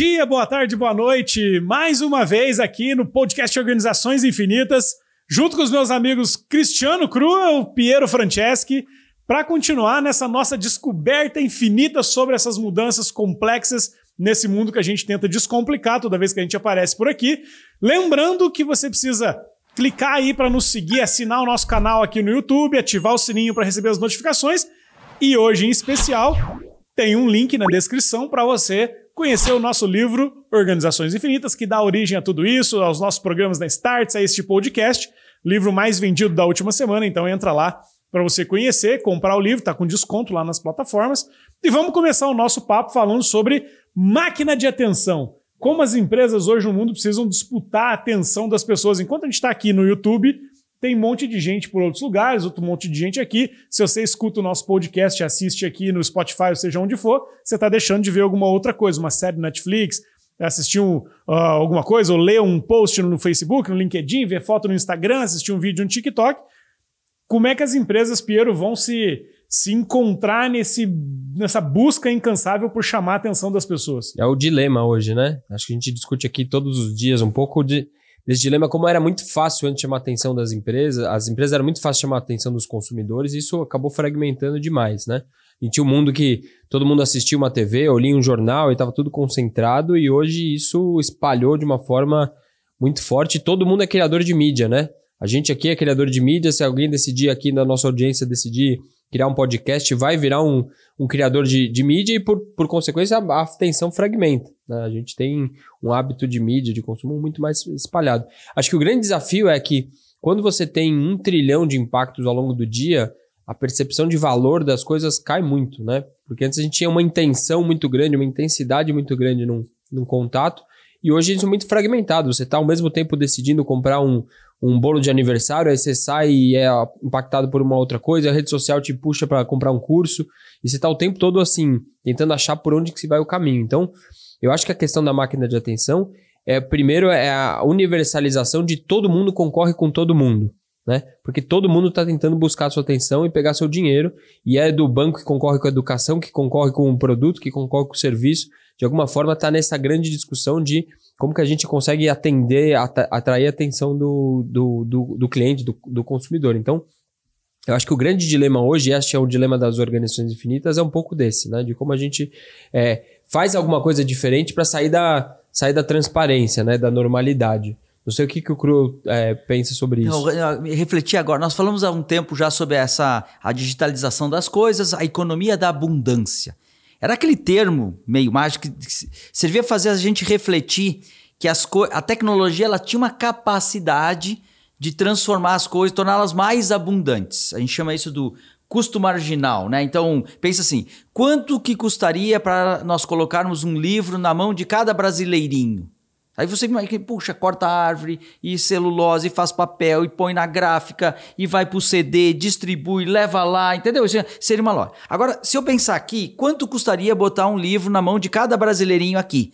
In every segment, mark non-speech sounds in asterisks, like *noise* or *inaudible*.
dia, boa tarde, boa noite. Mais uma vez aqui no podcast Organizações Infinitas, junto com os meus amigos Cristiano Crua e Piero Franceschi, para continuar nessa nossa descoberta infinita sobre essas mudanças complexas nesse mundo que a gente tenta descomplicar toda vez que a gente aparece por aqui. Lembrando que você precisa clicar aí para nos seguir, assinar o nosso canal aqui no YouTube, ativar o sininho para receber as notificações. E hoje, em especial, tem um link na descrição para você conhecer o nosso livro Organizações Infinitas, que dá origem a tudo isso, aos nossos programas da Starts, a este podcast. Livro mais vendido da última semana, então entra lá para você conhecer, comprar o livro, está com desconto lá nas plataformas. E vamos começar o nosso papo falando sobre máquina de atenção. Como as empresas hoje no mundo precisam disputar a atenção das pessoas. Enquanto a gente está aqui no YouTube, tem um monte de gente por outros lugares, outro monte de gente aqui. Se você escuta o nosso podcast, assiste aqui no Spotify, ou seja onde for, você está deixando de ver alguma outra coisa, uma série Netflix, assistir um, uh, alguma coisa, ou ler um post no Facebook, no LinkedIn, ver foto no Instagram, assistir um vídeo no TikTok. Como é que as empresas, Piero, vão se se encontrar nesse, nessa busca incansável por chamar a atenção das pessoas. É o dilema hoje, né? Acho que a gente discute aqui todos os dias um pouco de, desse dilema, como era muito fácil antes chamar a atenção das empresas, as empresas era muito fácil chamar a atenção dos consumidores, e isso acabou fragmentando demais, né? E tinha um mundo que todo mundo assistia uma TV ou lia um jornal e estava tudo concentrado, e hoje isso espalhou de uma forma muito forte. Todo mundo é criador de mídia, né? A gente aqui é criador de mídia, se alguém decidir aqui na nossa audiência decidir criar um podcast, vai virar um, um criador de, de mídia e, por, por consequência, a, atenção fragmenta. Né? A gente tem um hábito de mídia, de consumo muito mais espalhado. Acho que o grande desafio é que quando você tem um trilhão de impactos ao longo do dia, a percepção de valor das coisas cai muito, né? Porque antes a gente tinha uma intenção muito grande, uma intensidade muito grande num, num contato, e hoje isso é muito fragmentado. Você está ao mesmo tempo decidindo comprar um, um bolo de aniversário, aí você sai e é impactado por uma outra coisa, a rede social te puxa para comprar um curso, e você está o tempo todo assim, tentando achar por onde que se vai o caminho. Então, eu acho que a questão da máquina de atenção é, primeiro, é a universalização de todo mundo concorre com todo mundo. Né? Porque todo mundo está tentando buscar sua atenção e pegar seu dinheiro, e é do banco que concorre com a educação, que concorre com o produto, que concorre com o serviço. De alguma forma, está nessa grande discussão de como que a gente consegue atender, atrair a atenção do, do, do, do cliente, do, do, consumidor. Então, eu acho que o grande dilema hoje, e que é o dilema das organizações infinitas, é um pouco desse, né? De como a gente é, faz alguma coisa diferente para sair da, sair da transparência, né? Da normalidade. Não sei o que, que o Cru é, pensa sobre isso. Não, refletir agora. Nós falamos há um tempo já sobre essa a digitalização das coisas, a economia da abundância. Era aquele termo meio mágico que servia a fazer a gente refletir que as a tecnologia ela tinha uma capacidade de transformar as coisas, torná-las mais abundantes. A gente chama isso do custo marginal, né? Então, pensa assim, quanto que custaria para nós colocarmos um livro na mão de cada brasileirinho? Aí você imagina, puxa, corta a árvore e celulose, e faz papel e põe na gráfica e vai pro CD, distribui, leva lá, entendeu? Seria uma loja. Agora, se eu pensar aqui, quanto custaria botar um livro na mão de cada brasileirinho aqui?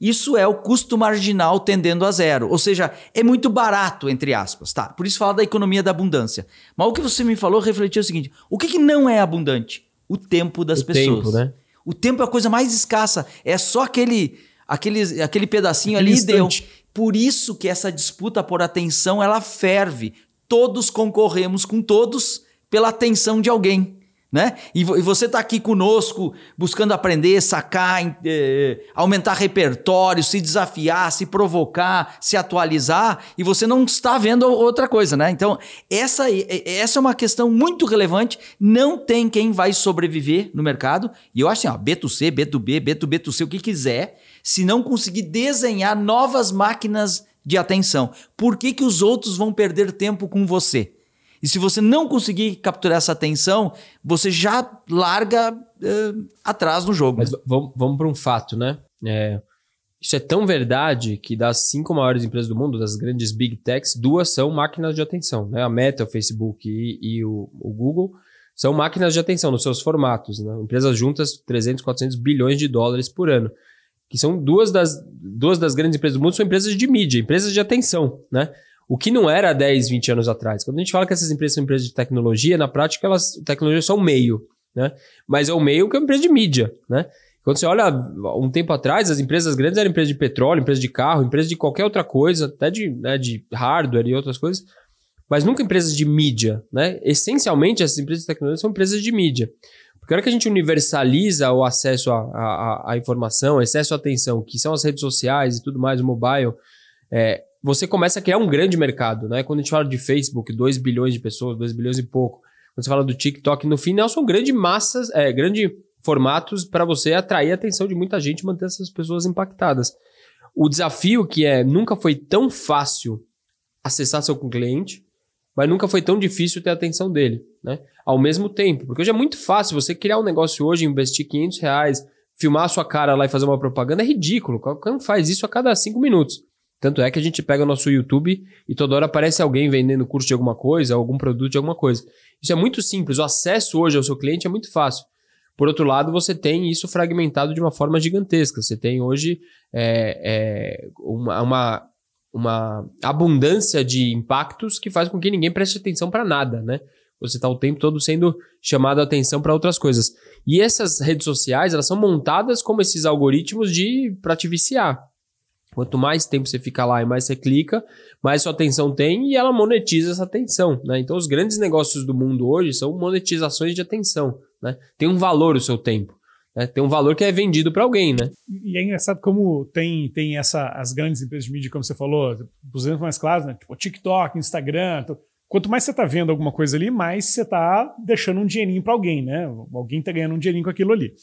Isso é o custo marginal tendendo a zero, ou seja, é muito barato, entre aspas, tá? Por isso fala da economia da abundância. Mas o que você me falou refletiu o seguinte: o que, que não é abundante? O tempo das o pessoas. Tempo, né? O tempo é a coisa mais escassa. É só aquele aquele, aquele pedacinho aquele ali instante. deu. Por isso que essa disputa por atenção ela ferve. Todos concorremos com todos pela atenção de alguém. Né? E, você está aqui conosco buscando aprender, sacar, eh, aumentar repertório, se desafiar, se provocar, se atualizar, e você não está vendo outra coisa, né? Então, essa, essa é uma questão muito relevante. Não tem quem vai sobreviver no mercado. E eu acho assim, ó, B2C, B2B, B2B2C, o que quiser se não conseguir desenhar novas máquinas de atenção? Por que, que os outros vão perder tempo com você? E se você não conseguir capturar essa atenção, você já larga uh, atrás no jogo. Mas vamos, vamos para um fato, né? É, isso é tão verdade que das cinco maiores empresas do mundo, das grandes big techs, duas são máquinas de atenção. Né? A Meta, o Facebook e, e o, o, Google são máquinas de atenção nos seus formatos. Né? Empresas juntas, 300, 400 bilhões de dólares por ano que são duas das, duas das grandes empresas do mundo, são empresas de mídia, empresas de atenção, né? O que não era 10, 20 anos atrás. Quando a gente fala que essas empresas são empresas de tecnologia, na prática, elas, tecnologia é só um meio, né? Mas é o meio que é uma empresa de mídia, né? Quando você olha um tempo atrás, as empresas grandes eram empresas de petróleo, empresas de carro, empresas de qualquer outra coisa, até de, né, de hardware e outras coisas, mas nunca empresas de mídia, né? Essencialmente, essas empresas de tecnologia são empresas de mídia. Porque a hora que a gente universaliza o acesso à, informação, acesso à atenção, que são as redes sociais e tudo mais, o mobile, é, você começa a criar um grande mercado, né? Quando a gente fala de Facebook, 2 bilhões de pessoas, 2 bilhões e pouco. Quando você fala do TikTok, no final são grandes massas, é, grande formatos para você atrair a atenção de muita gente e manter essas pessoas impactadas. O desafio que é nunca foi tão fácil acessar seu cliente, mas nunca foi tão difícil ter a atenção dele, né? Ao mesmo tempo, porque hoje é muito fácil você criar um negócio hoje, investir 500 reais, filmar a sua cara lá e fazer uma propaganda é ridículo. Qualquer um faz isso a cada cinco minutos. Tanto é que a gente pega o nosso YouTube e toda hora aparece alguém vendendo curso de alguma coisa, algum produto de alguma coisa. Isso é muito simples. O acesso hoje ao seu cliente é muito fácil. Por outro lado, você tem isso fragmentado de uma forma gigantesca. Você tem hoje é, é, uma, uma, uma, abundância de impactos que faz com que ninguém preste atenção para nada, né? Você está o tempo todo sendo chamado a atenção para outras coisas. E essas redes sociais, elas são montadas como esses algoritmos de para te viciar. Quanto mais tempo você fica lá e mais você clica, mais sua atenção tem e ela monetiza essa atenção. Né? Então, os grandes negócios do mundo hoje são monetizações de atenção. Né? Tem um valor o seu tempo. Né? Tem um valor que é vendido para alguém, né? E é engraçado como tem, tem essa, as grandes empresas de mídia, como você falou, os exemplos mais claros, né? Tipo TikTok, Instagram. Quanto mais você está vendo alguma coisa ali, mais você está deixando um dinheirinho para alguém, né? Alguém está ganhando um dinheirinho com aquilo ali.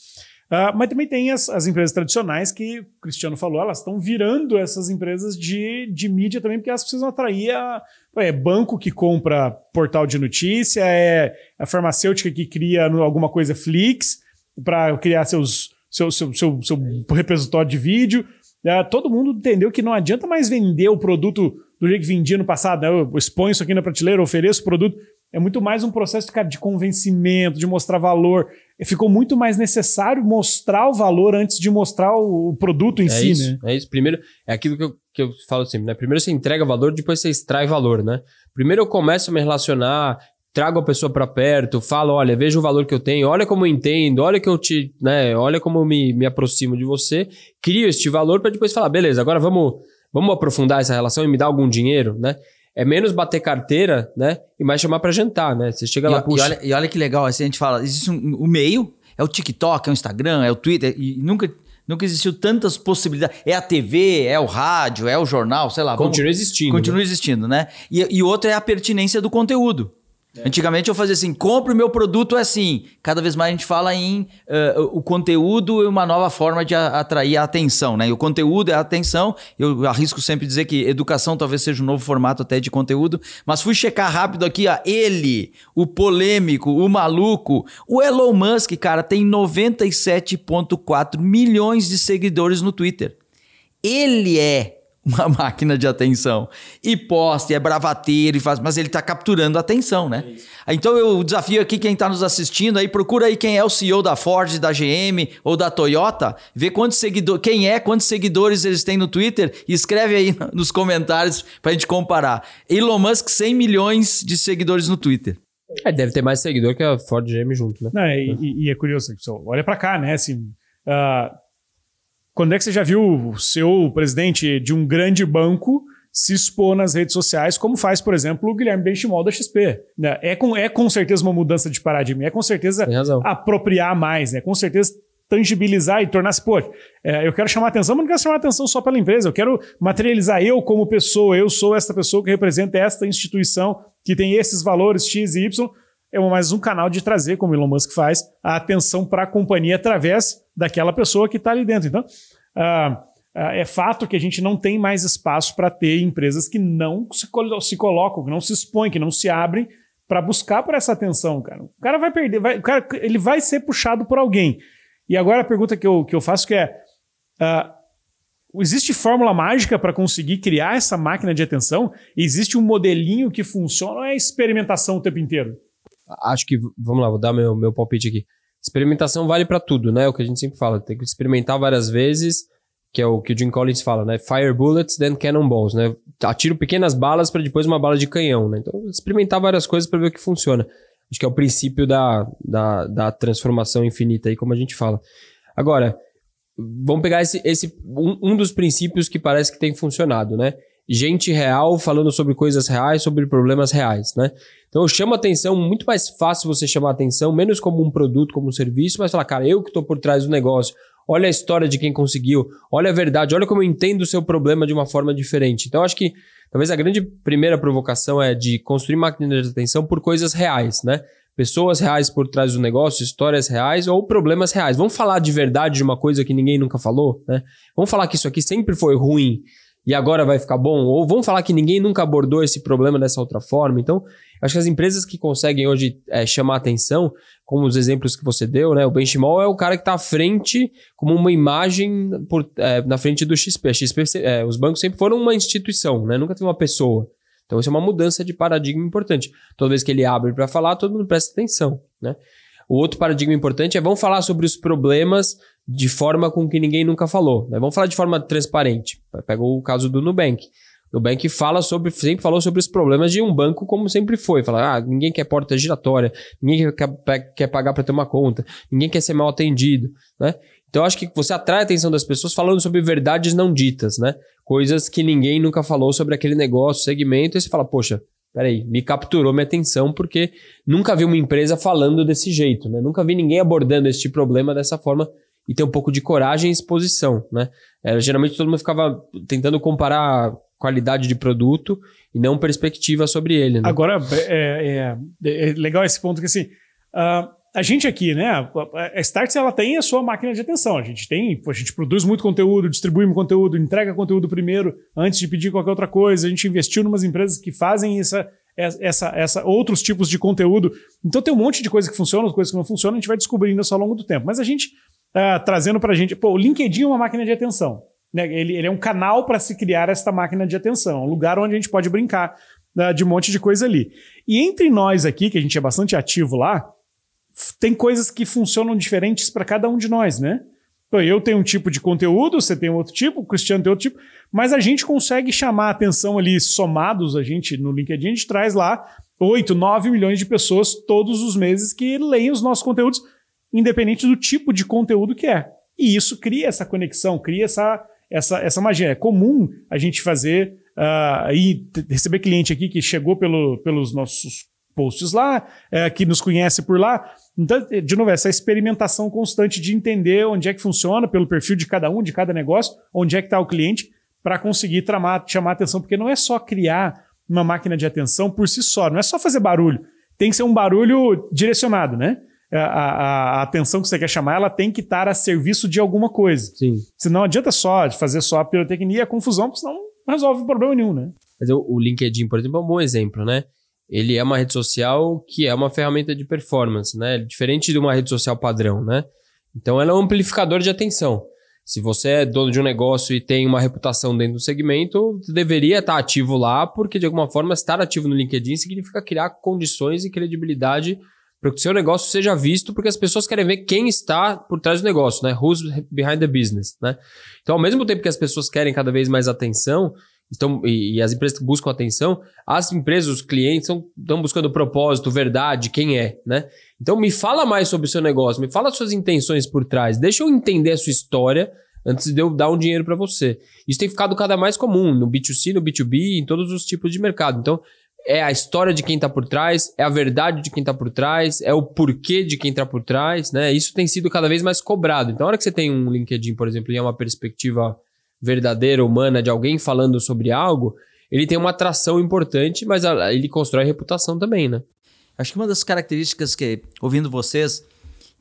Uh, mas também tem as, as, empresas tradicionais que o Cristiano falou, elas estão virando essas empresas de, de mídia também, porque elas precisam atrair a, é banco que compra portal de notícia, é a farmacêutica que cria alguma coisa Flix para criar seus, seu, seu, seu, seu repositório de vídeo. É, todo mundo entendeu que não adianta mais vender o produto do jeito que vendia no passado. Né? Eu exponho isso aqui na prateleira, ofereço o produto. É muito mais um processo cara, de convencimento, de mostrar valor. Ficou muito mais necessário mostrar o valor antes de mostrar o produto em é si, isso, né? É isso. Primeiro, é aquilo que eu, que eu falo sempre, né? Primeiro você entrega valor, depois você extrai valor, né? Primeiro eu começo a me relacionar, trago a pessoa para perto, falo, olha, veja o valor que eu tenho, olha como eu entendo, olha que eu te, né, olha como eu me, me aproximo de você, crio este valor para depois falar, beleza, agora vamos, vamos aprofundar essa relação e me dar algum dinheiro, né? é menos bater carteira, né? E mais chamar para jantar, né? Você chega e, lá, puxa. E olha, e olha que legal, assim, a gente fala, existe um, o meio, é o TikTok, é o Instagram, é o Twitter, e nunca, nunca existiu tantas possibilidades. É a TV, é o rádio, é o jornal, sei lá. Continua vamos, existindo. Continua né? existindo, né? E, e outra é a pertinência do conteúdo. É. Antigamente eu fazia assim, compre o meu produto assim. Cada vez mais a gente fala em uh, o conteúdo e uma nova forma de atrair a atenção, né? E o conteúdo é a atenção. Eu arrisco sempre dizer que educação talvez seja um novo formato até de conteúdo. Mas fui checar rápido aqui, ó, ele, o polêmico, o maluco, o Elon Musk, cara, tem 97,4 milhões de seguidores no Twitter. Ele é uma *laughs* máquina de atenção. E posta, e é bravateiro, e faz, mas ele está capturando a atenção, né? É então eu desafio aqui quem está nos assistindo aí, procura aí quem é o CEO da Ford, da GM ou da Toyota, vê quantos seguidores, quem é, quantos seguidores eles têm no Twitter e escreve aí *laughs* nos comentários para a gente comparar. Elon Musk, 100 milhões de seguidores no Twitter. É, deve ter mais seguidor que a Ford GM junto, né? Não, e, e, é curioso, pessoal, olha para cá, né? Assim, uh, quando é que você já viu o seu presidente de um grande banco se expor nas redes sociais, como faz, por exemplo, o Guilherme Benchimol da XP? Né? É, com, é com certeza uma mudança de paradigma, é com certeza apropriar mais, né? com certeza tangibilizar e tornar-se, pô, é, eu quero chamar atenção, mas não quero chamar atenção só pela empresa, eu quero materializar eu como pessoa, eu sou esta pessoa que representa esta instituição que tem esses valores X e Y, é mais um canal de trazer, como Elon Musk faz, a atenção para a companhia através daquela pessoa que está ali dentro. Então, uh, uh, é fato que a gente não tem mais espaço para ter empresas que não se, se, colocam, que não se expõem, que não se abrem para buscar por essa atenção, cara. O cara vai perder, vai, o cara, ele vai ser puxado por alguém. E agora a pergunta que eu, que eu faço que é: uh, existe fórmula mágica para conseguir criar essa máquina de atenção? Existe um modelinho que funciona ou é experimentação o tempo inteiro? Acho que, vamos lá, vou dar meu, meu palpite aqui. Experimentação vale para tudo, né? É o que a gente sempre fala. Tem que experimentar várias vezes, que é o que o Jim Collins fala, né? Fire bullets, then cannonballs, né? Atiro pequenas balas para depois uma bala de canhão, né? Então, experimentar várias coisas para ver o que funciona. Acho que é o princípio da, da, da transformação infinita aí, como a gente fala. Agora, vamos pegar esse, esse um, um dos princípios que parece que tem funcionado, né? Gente real falando sobre coisas reais, sobre problemas reais, né? Então eu chamo atenção, muito mais fácil você chamar atenção, menos como um produto, como um serviço, mas falar, cara, eu que estou por trás do negócio, olha a história de quem conseguiu, olha a verdade, olha como eu entendo o seu problema de uma forma diferente. Então acho que talvez a grande primeira provocação é de construir máquina de atenção por coisas reais, né? pessoas reais por trás do negócio, histórias reais ou problemas reais. Vamos falar de verdade de uma coisa que ninguém nunca falou, né? Vamos falar que isso aqui sempre foi ruim e agora vai ficar bom? Ou vamos falar que ninguém nunca abordou esse problema dessa outra forma? Então, acho que as empresas que conseguem hoje é, chamar atenção, como os exemplos que você deu, né? O Benchimol é o cara que está à frente como uma imagem por, é, na frente do XP. XP é, os bancos sempre foram uma instituição, né? Nunca teve uma pessoa. Então, isso é uma mudança de paradigma importante. Toda vez que ele abre para falar, todo mundo presta atenção. Né? O outro paradigma importante é vamos falar sobre os problemas de forma com que ninguém nunca falou. Né? Vamos falar de forma transparente. Pega o caso do Nubank. Nubank fala sobre, sempre falou sobre os problemas de um banco como sempre foi. Fala, ah, ninguém quer porta giratória, ninguém quer, quer pagar para ter uma conta, ninguém quer ser mal atendido. Né? Então, acho que você atrai a atenção das pessoas falando sobre verdades não ditas, né? Coisas que ninguém nunca falou sobre aquele negócio, segmento, e você fala, poxa, peraí, me capturou minha atenção porque nunca vi uma empresa falando desse jeito, né? Nunca vi ninguém abordando este problema dessa forma e ter um pouco de coragem e exposição, né? É, geralmente todo mundo ficava tentando comparar qualidade de produto e não perspectiva sobre ele. Né? Agora, é, é, é, legal esse ponto que assim, uh, a gente aqui, né? A Starts ela tem a sua máquina de atenção. A gente tem, a gente produz muito conteúdo, distribui conteúdo, entrega conteúdo primeiro antes de pedir qualquer outra coisa. A gente investiu em umas empresas que fazem essa, essa, essa outros tipos de conteúdo. Então tem um monte de coisa que funciona, coisas que não funcionam. A gente vai descobrindo isso ao longo do tempo. Mas a gente uh, trazendo para a gente, pô, o LinkedIn é uma máquina de atenção. Né? Ele, ele é um canal para se criar esta máquina de atenção, um lugar onde a gente pode brincar uh, de um monte de coisa ali. E entre nós aqui, que a gente é bastante ativo lá tem coisas que funcionam diferentes para cada um de nós, né? Então, eu tenho um tipo de conteúdo, você tem outro tipo, o Cristiano tem outro tipo, mas a gente consegue chamar a atenção ali, somados, a gente no LinkedIn, a gente traz lá 8, 9 milhões de pessoas todos os meses que leem os nossos conteúdos, independente do tipo de conteúdo que é. E isso cria essa conexão, cria essa, essa, essa magia. É comum a gente fazer uh, e receber cliente aqui que chegou pelo, pelos nossos posts lá, é, que nos conhece por lá. Então, de novo, essa experimentação constante de entender onde é que funciona, pelo perfil de cada um, de cada negócio, onde é que está o cliente, para conseguir tramar, chamar atenção, porque não é só criar uma máquina de atenção por si só, não é só fazer barulho. Tem que ser um barulho direcionado, né? A, a, a atenção que você quer chamar, ela tem que estar a serviço de alguma coisa. Sim. Senão adianta só fazer só a pirotecnia e a confusão, porque senão não resolve problema nenhum, né? Mas o, o LinkedIn, por exemplo, é um bom exemplo, né? Ele é uma rede social que é uma ferramenta de performance, né? Diferente de uma rede social padrão, né? Então ela é um amplificador de atenção. Se você é dono de um negócio e tem uma reputação dentro do segmento, deveria estar ativo lá, porque de alguma forma estar ativo no LinkedIn significa criar condições e credibilidade para que o seu negócio seja visto, porque as pessoas querem ver quem está por trás do negócio, né? Who's behind the business, né? Então, ao mesmo tempo que as pessoas querem cada vez mais atenção, estão, e, e, as empresas que buscam atenção, as empresas, os clientes estão buscando propósito, verdade, quem é, né? Então me fala mais sobre o seu negócio, me fala suas intenções por trás, deixa eu entender a sua história antes de eu dar um dinheiro para você. Isso tem ficado cada mais comum no B2C, no B2B, em todos os tipos de mercado. Então, é a história de quem está por trás, é a verdade de quem está por trás, é o porquê de quem está por trás, né? Isso tem sido cada vez mais cobrado. Então, a hora que você tem um LinkedIn, por exemplo, e é uma perspectiva verdadeira, humana de alguém falando sobre algo, ele tem uma atração importante, mas ele constrói reputação também, né? Acho que uma das características que, ouvindo vocês,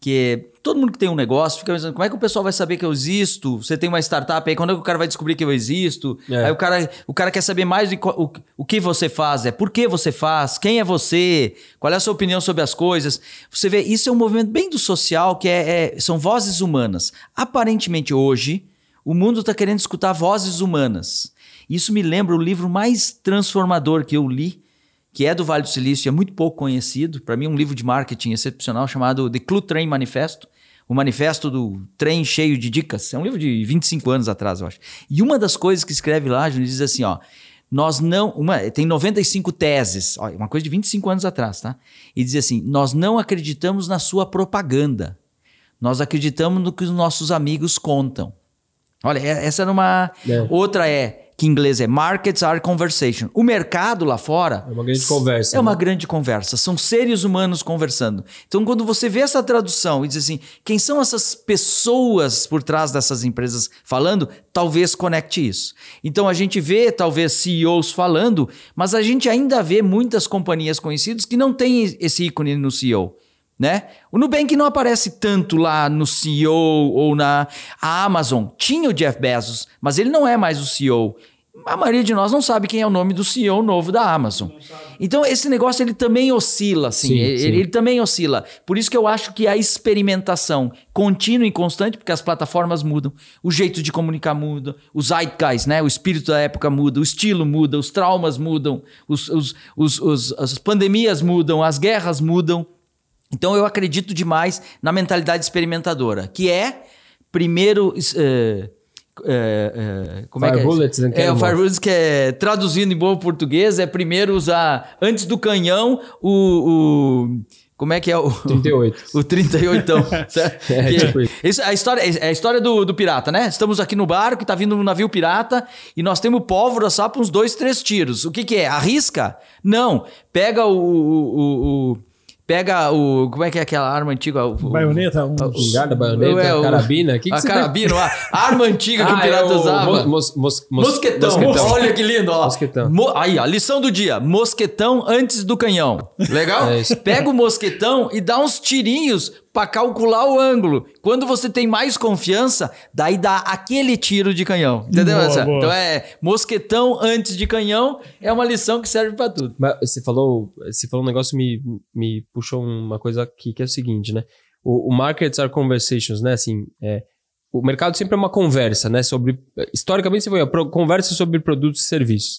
que todo mundo que tem um negócio fica pensando, como é que o pessoal vai saber que eu existo? Você tem uma startup aí, quando é que o cara vai descobrir que eu existo? É. Aí o cara, o cara quer saber mais de o, o que você faz, é por que você faz, quem é você, qual é a sua opinião sobre as coisas. Você vê, isso é um movimento bem do social, que é, é são vozes humanas. Aparentemente hoje, o mundo está querendo escutar vozes humanas. Isso me lembra o livro mais transformador que eu li, que é do Vale do Silício, é muito pouco conhecido. Para mim, é um livro de marketing excepcional chamado The Clue Train Manifesto. O manifesto do trem cheio de dicas. É um livro de 25 anos atrás, eu acho. E uma das coisas que escreve lá, Júnior, diz assim: ó, nós não. Uma, tem 95 teses, ó, uma coisa de 25 anos atrás, tá? E diz assim: nós não acreditamos na sua propaganda. Nós acreditamos no que os nossos amigos contam. Olha, é- essa era uma. É. Outra é, que em inglês é Markets are conversation. O mercado lá fora É uma grande conversa. é uma né? grande conversa, são seres humanos conversando. Então, quando você vê essa tradução e diz assim, quem são essas pessoas por trás dessas empresas falando, talvez conecte isso. Então, a gente vê, talvez, CEOs falando, mas a gente ainda vê muitas companhias conhecidas que não têm esse ícone no CEO. Né? O Nubank não aparece tanto lá no CEO ou na a Amazon. Tinha o Jeff Bezos, mas ele não é mais o CEO. A maioria de nós não sabe quem é o nome do CEO novo da Amazon. Então esse negócio ele também oscila, assim, Sim, ele, sim. ele também oscila. Por isso que eu acho que a experimentação contínua e constante, porque as plataformas mudam, o jeito de comunicar muda, os zeitgeist, né, o espírito da época muda, o estilo muda, os traumas mudam, os, os, os, os- as pandemias mudam, as guerras mudam. Então eu acredito demais na mentalidade experimentadora, que é primeiro. eh, eh, eh, como é que Fire é? bullets and É, o. Fire bullets que é traduzindo em bom português, é primeiro usar antes do canhão o. o- como é que é o. 38. *laughs* O 38. certo? *laughs* É, Que- tipo isso. é a história, é a história do, do pirata, né? Estamos aqui no barco e tá vindo um navio pirata e nós temos pólvora só para uns dois, três tiros. O que, que é? Arrisca? Não. Pega o. o- o- o- pega o. Como é que é aquela arma antiga? O, o- Baioneta, um... Espingarda, baioneta, É, o- carabina. Que que a você carabina, a arma antiga que o Ah, pirata é o usava. mos- mos- mos- mos- Mosquetão. mosquetão. Olha que lindo, ó. Mosquetão. Mo- Aí, ó, lição do dia. Mosquetão antes do canhão. Legal? É isso. Pega o mosquetão e dá uns tirinhos pra calcular o ângulo. Quando você tem mais confiança, daí dá aquele tiro de canhão. Entendeu? Boa, boa. Então é mosquetão antes de canhão é uma lição que serve pra tudo. Mas você falou, você falou um negócio que me, me puxou uma coisa aqui, que é o seguinte, né? O, o markets are conversations, né? Assim, é, o mercado sempre é uma conversa, né? Sobre, historicamente, você foi pro- conversa sobre produtos e serviços.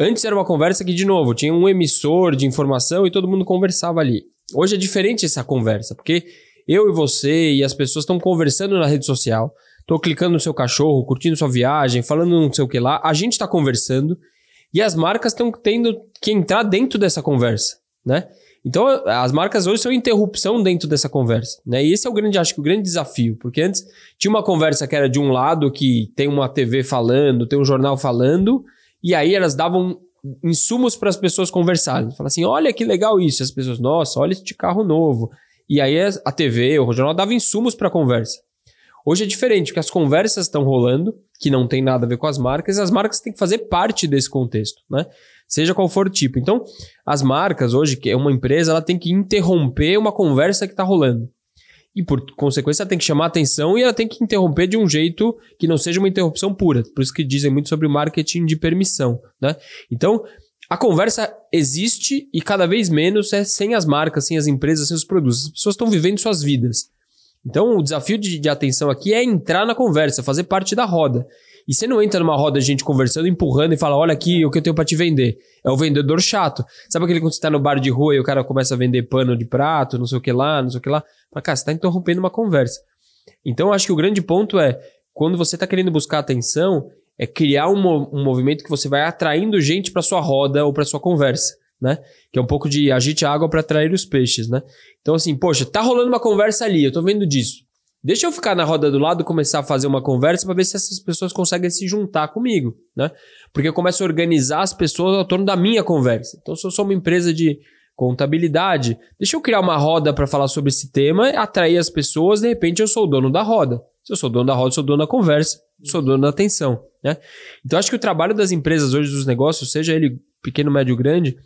Antes era uma conversa que, de novo, tinha um emissor de informação e todo mundo conversava ali. Hoje é diferente essa conversa, porque eu e você e as pessoas estão conversando na rede social, estou clicando no seu cachorro, curtindo sua viagem, falando não sei o que lá, a gente está conversando e as marcas estão tendo que entrar dentro dessa conversa, né? Então, as marcas hoje são interrupção dentro dessa conversa, né? E esse é o grande, acho que o grande desafio, porque antes tinha uma conversa que era de um lado que tem uma TV falando, tem um jornal falando, e aí elas davam insumos para as pessoas conversarem. Fala assim, olha que legal isso. As pessoas, nossa, olha este carro novo. E aí a TV, o jornal dava insumos para a conversa. Hoje é diferente, porque as conversas estão rolando, que não tem nada a ver com as marcas, e as marcas têm que fazer parte desse contexto, né? Seja qual for o tipo. Então, as marcas hoje, que é uma empresa, ela tem que interromper uma conversa que está rolando. E por consequência, ela tem que chamar atenção e ela tem que interromper de um jeito que não seja uma interrupção pura. Por isso que dizem muito sobre marketing de permissão, né? Então, a conversa existe e cada vez menos é sem as marcas, sem as empresas, sem os produtos. As pessoas estão vivendo suas vidas. Então, o desafio de, de atenção aqui é entrar na conversa, fazer parte da roda. E você não entra numa roda de gente conversando, empurrando e fala: Olha aqui o que eu tenho pra te vender. É o vendedor chato. Sabe aquele quando você tá no bar de rua e o cara começa a vender pano de prato, não sei o que lá, não sei o que lá? Fala, cara, você tá interrompendo uma conversa. Então, acho que o grande ponto é: quando você tá querendo buscar atenção, é criar um, um movimento que você vai atraindo gente pra sua roda ou pra sua conversa, né? Que é um pouco de agite a água pra atrair os peixes, né? Então, assim, poxa, tá rolando uma conversa ali, eu tô vendo disso. Deixa eu ficar na roda do lado começar a fazer uma conversa para ver se essas pessoas conseguem se juntar comigo, né? Porque eu começo a organizar as pessoas ao torno da minha conversa. Então, se eu sou uma empresa de contabilidade, deixa eu criar uma roda para falar sobre esse tema, atrair as pessoas, de repente eu sou o dono da roda. Se eu sou dono da roda, sou dono da conversa, sou dono da atenção, né? Então, acho que o trabalho das empresas hoje, dos negócios, seja ele pequeno, médio, grande,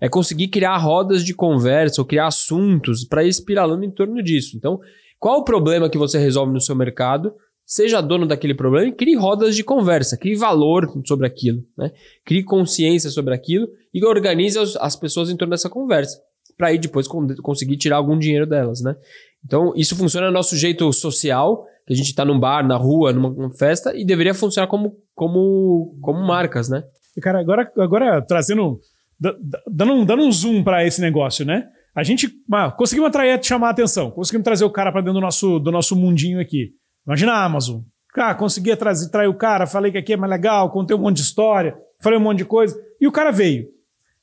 é conseguir criar rodas de conversa ou criar assuntos para ir espiralando em torno disso. Então, qual o problema que você resolve no seu mercado? Seja dono daquele problema e crie rodas de conversa, crie valor sobre aquilo, né? crie consciência sobre aquilo e organize as, as pessoas em torno dessa conversa, para aí depois con- conseguir tirar algum dinheiro delas. Né? Então, isso funciona no nosso jeito social, que a gente está num bar, na rua, numa, festa, e deveria funcionar como, como, como marcas, né? Cara, agora, agora trazendo. da- da- Dando dando um zoom para esse negócio, né? A gente ah, conseguimos atrair, chamar a atenção, conseguimos trazer o cara para dentro do nosso, do nosso mundinho aqui. Imagina a Amazon. Cara, consegui trazer, trair o cara, falei que aqui é mais legal, contei um monte de história, falei um monte de coisa, e o cara veio.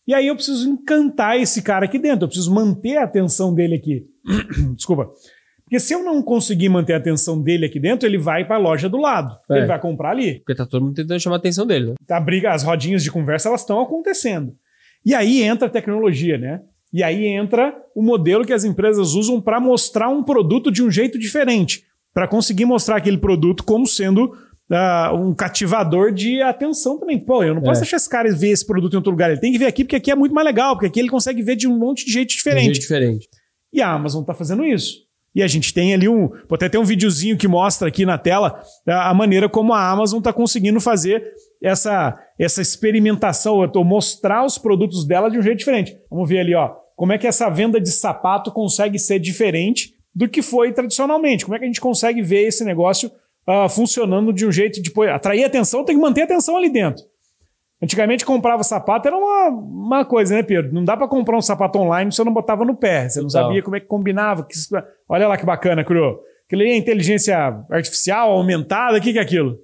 E aí eu preciso encantar esse cara aqui dentro, eu preciso manter a atenção dele aqui. *clears throat* Desculpa. Porque se eu não conseguir manter a atenção dele aqui dentro, ele vai para a loja do lado. É. Ele vai comprar ali. Porque tá todo mundo tentando chamar a atenção dele, né? A briga, as rodinhas de conversa, elas estão acontecendo. E aí entra a tecnologia, né? E aí entra o modelo que as empresas usam para mostrar um produto de um jeito diferente, para conseguir mostrar aquele produto como sendo ah, um cativador de atenção também. Pô, eu não posso É. deixar esse cara ver esse produto em outro lugar. Ele tem que ver aqui porque aqui é muito mais legal, porque aqui ele consegue ver de um monte de jeito De um diferente. jeito diferente. E a Amazon está fazendo isso. E a gente tem ali um. Vou até ter um videozinho que mostra aqui na tela a, maneira como a Amazon está conseguindo fazer essa, essa experimentação, ou mostrar os produtos dela de um jeito diferente. Vamos ver ali, ó. Como é que essa venda de sapato consegue ser diferente do que foi tradicionalmente? Como é que a gente consegue ver esse negócio ah, funcionando de um jeito de atrair atenção, tem que manter atenção ali dentro. Antigamente comprava sapato, era uma, uma coisa, né, Pedro? Não dá pra comprar um sapato online se você não botava no pé. Você não sabia como é que combinava. que- olha lá que bacana, Cru. Aquilo aí é inteligência artificial, aumentada, o que, que é aquilo?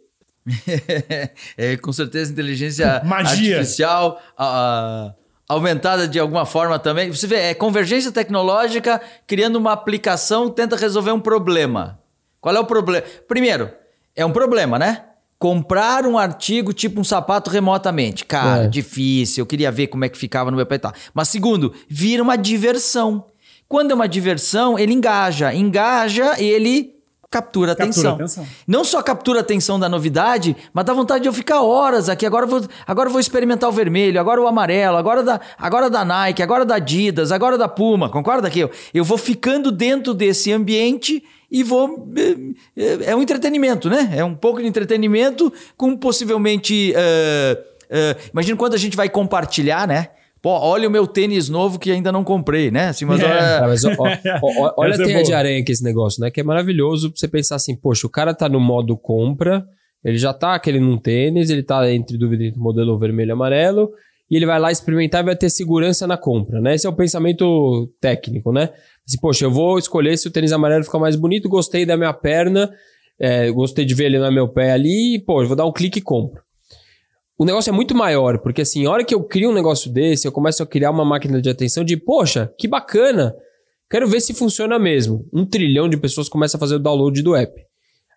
*laughs* é, com certeza, inteligência *laughs* Magia. artificial ah, aumentada de alguma forma também. Você vê, é convergência tecnológica criando uma aplicação que tenta resolver um problema. Qual é o problema? Primeiro, é um problema, né? Comprar um artigo tipo um sapato remotamente. Cara, É. difícil. Eu queria ver como é que ficava no meu pé e tal. Mas segundo, vira uma diversão. Quando é uma diversão, ele engaja. Engaja, ele captura a Captura atenção. atenção. Não só captura a atenção da novidade, mas dá vontade de eu ficar horas aqui. Agora eu vou, agora eu vou experimentar o vermelho, agora o amarelo, agora da, agora da Nike, agora da Adidas, agora da Puma. Concorda que eu, eu vou ficando dentro desse ambiente e vou. É, é- é um entretenimento, né? É um pouco de entretenimento com possivelmente. eh, eh, imagina quando a gente vai compartilhar, né? Pô, olha o meu tênis novo que ainda não comprei, né? Assim, mas É. olha- Ah, mas ó, ó, ó, *laughs* olha Essa a é teia boa. de aranha que é esse negócio, né? Que é maravilhoso pra você pensar assim, poxa, o cara tá no modo compra, ele já tá querendo um tênis, ele tá entre dúvida entre modelo vermelho e amarelo, e ele vai lá experimentar e vai ter segurança na compra, né? Esse é o pensamento técnico, né? Assim, poxa, eu vou escolher se o tênis amarelo fica mais bonito, gostei da minha perna, é, gostei de ver ele no meu pé ali, e, pô, eu vou dar um clique e compro. O negócio é muito maior, porque assim, a hora que eu crio um negócio desse, eu começo a criar uma máquina de atenção de, poxa, que bacana, quero ver se funciona mesmo. Um trilhão de pessoas começa a fazer o download do app.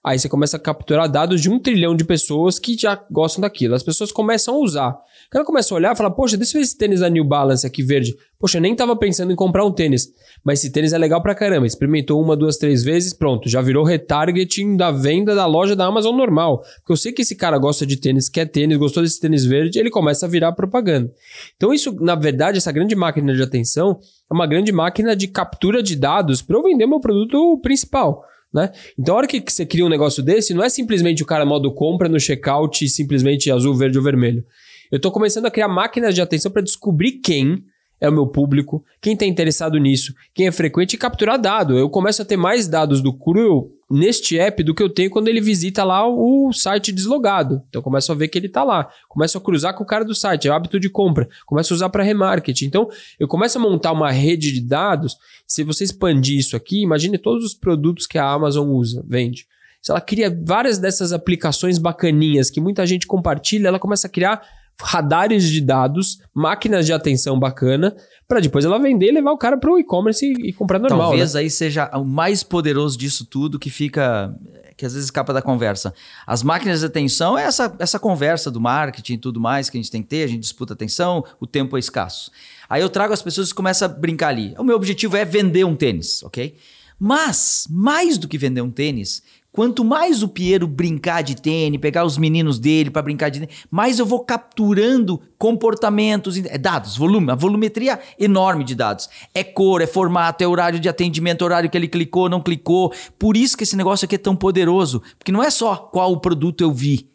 Aí você começa a capturar dados de um trilhão de pessoas que já gostam daquilo. As pessoas começam a usar. O cara começa a olhar fala, poxa, deixa eu ver esse tênis da New Balance aqui verde. Poxa, eu nem tava pensando em comprar um tênis. Mas esse tênis é legal pra caramba. Experimentou uma, duas, três vezes, pronto. Já virou retargeting da venda da loja da Amazon normal. Porque eu sei que esse cara gosta de tênis, quer tênis, gostou desse tênis verde, ele começa a virar propaganda. Então isso, na verdade, essa grande máquina de atenção é uma grande máquina de captura de dados para eu vender meu produto principal. Né? Então, a hora que você cria um negócio desse, não é simplesmente o cara modo compra no checkout simplesmente azul, verde ou vermelho. Eu estou começando a criar máquinas de atenção para descobrir quem é o meu público, quem está interessado nisso, quem é frequente e capturar dado. Eu começo a ter mais dados do Cruel neste app do que eu tenho quando ele visita lá o site deslogado. Então eu começo a ver que ele está lá. Começo a cruzar com o cara do site, é o hábito de compra. Começo a usar para remarketing. Então eu começo a montar uma rede de dados. Se você expandir isso aqui, imagine todos os produtos que a Amazon usa, vende. Se ela cria várias dessas aplicações bacaninhas que muita gente compartilha, ela começa a criar radares de dados, máquinas de atenção bacana, para depois ela vender e levar o cara para o e-commerce e, e comprar normal. Talvez né? aí seja o mais poderoso disso tudo que fica. que às vezes escapa da conversa. As máquinas de atenção é essa, essa conversa do marketing e tudo mais que a gente tem que ter, a gente disputa atenção, o tempo é escasso. Aí eu trago as pessoas e começa a brincar ali. O meu objetivo é vender um tênis, ok? Mas, mais do que vender um tênis, quanto mais o Piero brincar de tênis, pegar os meninos dele para brincar de tênis, mais eu vou capturando comportamentos, é dados, volume, a volumetria enorme de dados. É cor, é formato, é horário de atendimento, horário que ele clicou, não clicou. Por isso que esse negócio aqui é tão poderoso, porque não é só qual produto eu vi.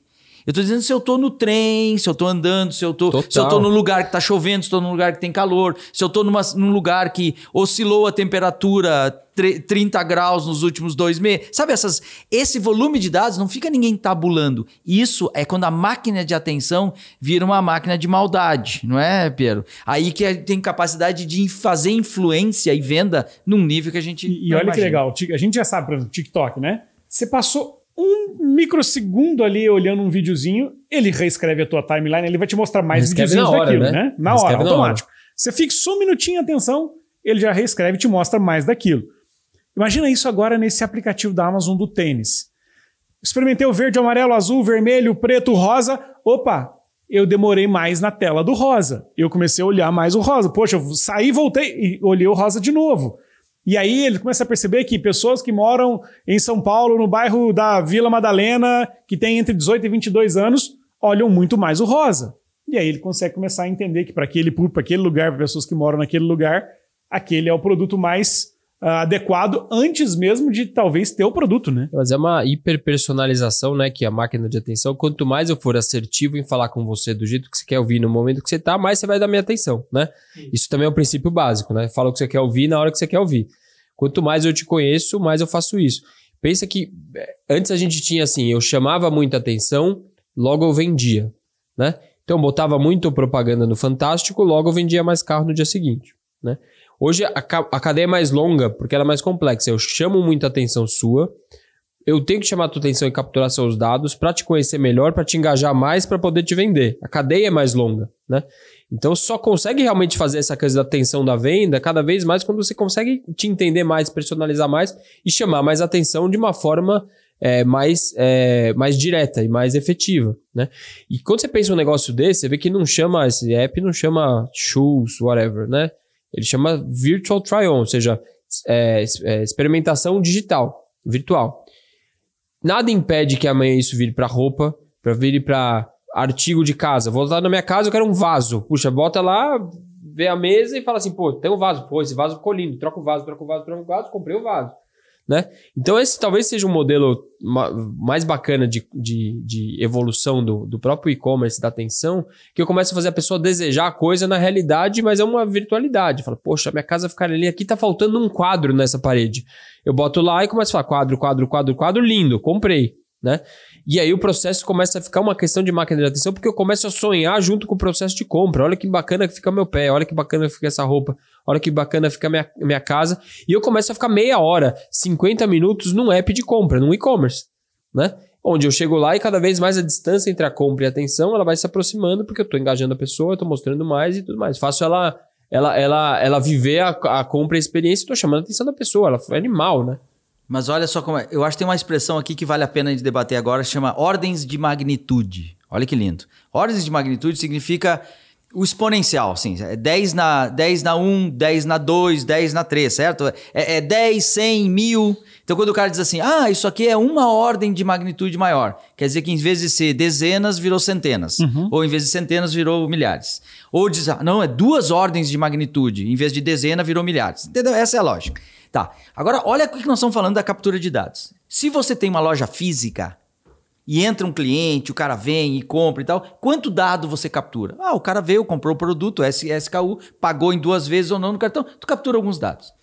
Eu tô dizendo se eu tô no trem, se eu tô andando, se eu tô, Total. se eu tô no lugar que tá chovendo, se eu tô num lugar que tem calor, se eu tô numa, num lugar que oscilou a temperatura tre- 30 graus nos últimos dois meses. Sabe, essas, esse volume de dados não fica ninguém tabulando. Isso é quando a máquina de atenção vira uma máquina de maldade, não é, Piero? Aí que tem capacidade de fazer influência e venda num nível que a gente. E, e olha que imagina. legal, o Tik- a gente já sabe, por exemplo, TikTok, né? Você passou um microsegundo ali olhando um videozinho, ele reescreve a tua timeline, ele vai te mostrar mais Reescreve videozinhos hora, daquilo, né? né? Na Reescreve hora, na automático. Você fixou um minutinho a atenção, ele já reescreve e te mostra mais daquilo. Imagina isso agora nesse aplicativo da Amazon do tênis. Experimentei o verde, o amarelo, azul, vermelho, preto, o rosa. Opa, eu demorei mais na tela do rosa. Eu comecei a olhar mais o rosa. Poxa, eu saí, voltei e olhei o rosa de novo. E aí ele começa a perceber que pessoas que moram em São Paulo, no bairro da Vila Madalena, que tem entre 18 e 22 anos, olham muito mais o rosa. E aí ele consegue começar a entender que para aquele público, para aquele lugar, para pessoas que moram naquele lugar, aquele é o produto mais adequado antes mesmo de talvez ter o produto, né? Mas é uma hiperpersonalização, né? Que é a máquina de atenção, quanto mais eu for assertivo em falar com você do jeito que você quer ouvir no momento que você tá, mais você vai dar minha atenção, né? Isso também é um princípio básico, né? Fala o que você quer ouvir na hora que você quer ouvir. Quanto mais eu te conheço, mais eu faço isso. Pensa que eh, antes a gente tinha assim, eu chamava muita atenção, logo eu vendia, né? Então botava muito propaganda no Fantástico, logo eu vendia mais carro no dia seguinte, né? Hoje a, a cadeia é mais longa, porque ela é mais complexa. Eu chamo muita atenção sua, eu tenho que chamar a tua atenção e capturar seus dados para te conhecer melhor, para te engajar mais, para poder te vender. A cadeia é mais longa, né? Então só consegue realmente fazer essa coisa da atenção da venda cada vez mais quando você consegue te entender mais, personalizar mais e chamar mais atenção de uma forma é, mais, é, mais direta e mais efetiva, né? E quando você pensa um negócio desse, você vê que não chama, esse app não chama shoes, whatever, né? Ele chama Virtual Try-On, ou seja, é, é, experimentação digital, virtual. Nada impede que amanhã isso vire para roupa, para vir para artigo de casa. Vou lá na minha casa, eu quero um vaso. Puxa, bota lá, vê a mesa e fala assim, pô, tem um vaso. Pô, esse vaso ficou lindo. Troca o vaso, troca o vaso, troca o vaso, comprei o vaso né? Então esse talvez seja um modelo mais bacana de, de, de evolução do, do próprio e-commerce, da atenção, que eu começo a fazer a pessoa desejar a coisa na realidade, mas é uma virtualidade. Fala, poxa, minha casa ficar ali, aqui tá faltando um quadro nessa parede. Eu boto lá e começo a falar, quadro, quadro, quadro, quadro, lindo, comprei, né? E aí o processo começa a ficar uma questão de máquina de atenção, porque eu começo a sonhar junto com o processo de compra. Olha que bacana que fica meu pé, olha que bacana que fica essa roupa, olha que bacana fica minha, minha casa. E eu começo a ficar meia hora, 50 minutos num app de compra, num e-commerce, né? Onde eu chego lá e cada vez mais a distância entre a compra e a atenção, ela vai se aproximando, porque eu estou engajando a pessoa, estou mostrando mais e tudo mais. Faço ela ela, ela, ela viver a, a compra e a experiência, estou chamando a atenção da pessoa, ela é animal, né? Mas olha só como é. Eu acho que tem uma expressão aqui que vale a pena de debater agora, chama ordens de magnitude. Olha que lindo. Ordens de magnitude significa o exponencial, assim, é 10 na, 10 na 1, 10 na 2, 10 na 3, certo? É, é 10, 100, mil. Então, quando o cara diz assim, ah, isso aqui é uma ordem de magnitude maior, quer dizer que em vez de ser dezenas, virou centenas. Uhum. Ou em vez de centenas, virou milhares. Ou diz, ah, não, é duas ordens de magnitude, em vez de dezena, virou milhares. Entendeu? Essa é a lógica. Tá. Agora, olha o que nós estamos falando da captura de dados. Se você tem uma loja física e entra um cliente, o cara vem e compra e tal, quanto dado você captura? Ah, o cara veio, comprou o produto, SKU, pagou em duas vezes ou não no cartão, tu captura alguns dados.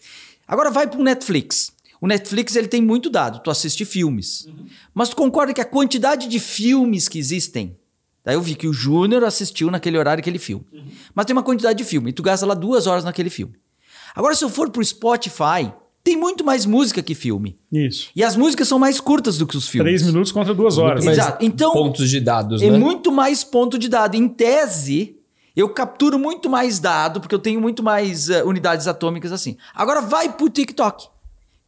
Agora vai para o Netflix. O Netflix ele tem muito dado, tu assiste filmes. Uhum. Mas tu concorda que a quantidade de filmes que existem Daí eu vi que o Júnior assistiu naquele horário aquele filme. Uhum. Mas tem uma quantidade de filme, e tu gasta lá duas horas naquele filme. Agora, se eu for pro Spotify, tem muito mais música que filme. Isso. E as músicas são mais curtas do que os filmes. Três minutos contra duas horas. Exato. Então, pontos de dados, é né? muito mais ponto de dado. Em tese, eu capturo muito mais dado, porque eu tenho muito mais uh, unidades atômicas assim. Agora vai pro TikTok.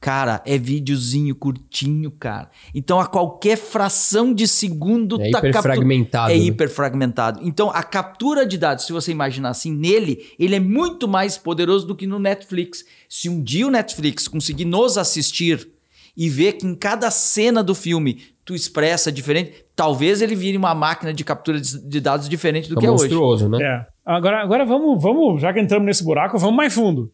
Cara, é videozinho curtinho, cara. Então a qualquer fração de segundo é tá hiperfragmentado. É né? hiperfragmentado. Então a captura de dados, se você imaginar assim, nele, ele é muito mais poderoso do que no Netflix. Se um dia o Netflix conseguir nos assistir e ver que em cada cena do filme tu expressa diferente, talvez ele vire uma máquina de captura de dados diferente do é que é hoje. monstruoso, né? É. Agora, agora vamos, vamos, já que entramos nesse buraco, vamos mais fundo.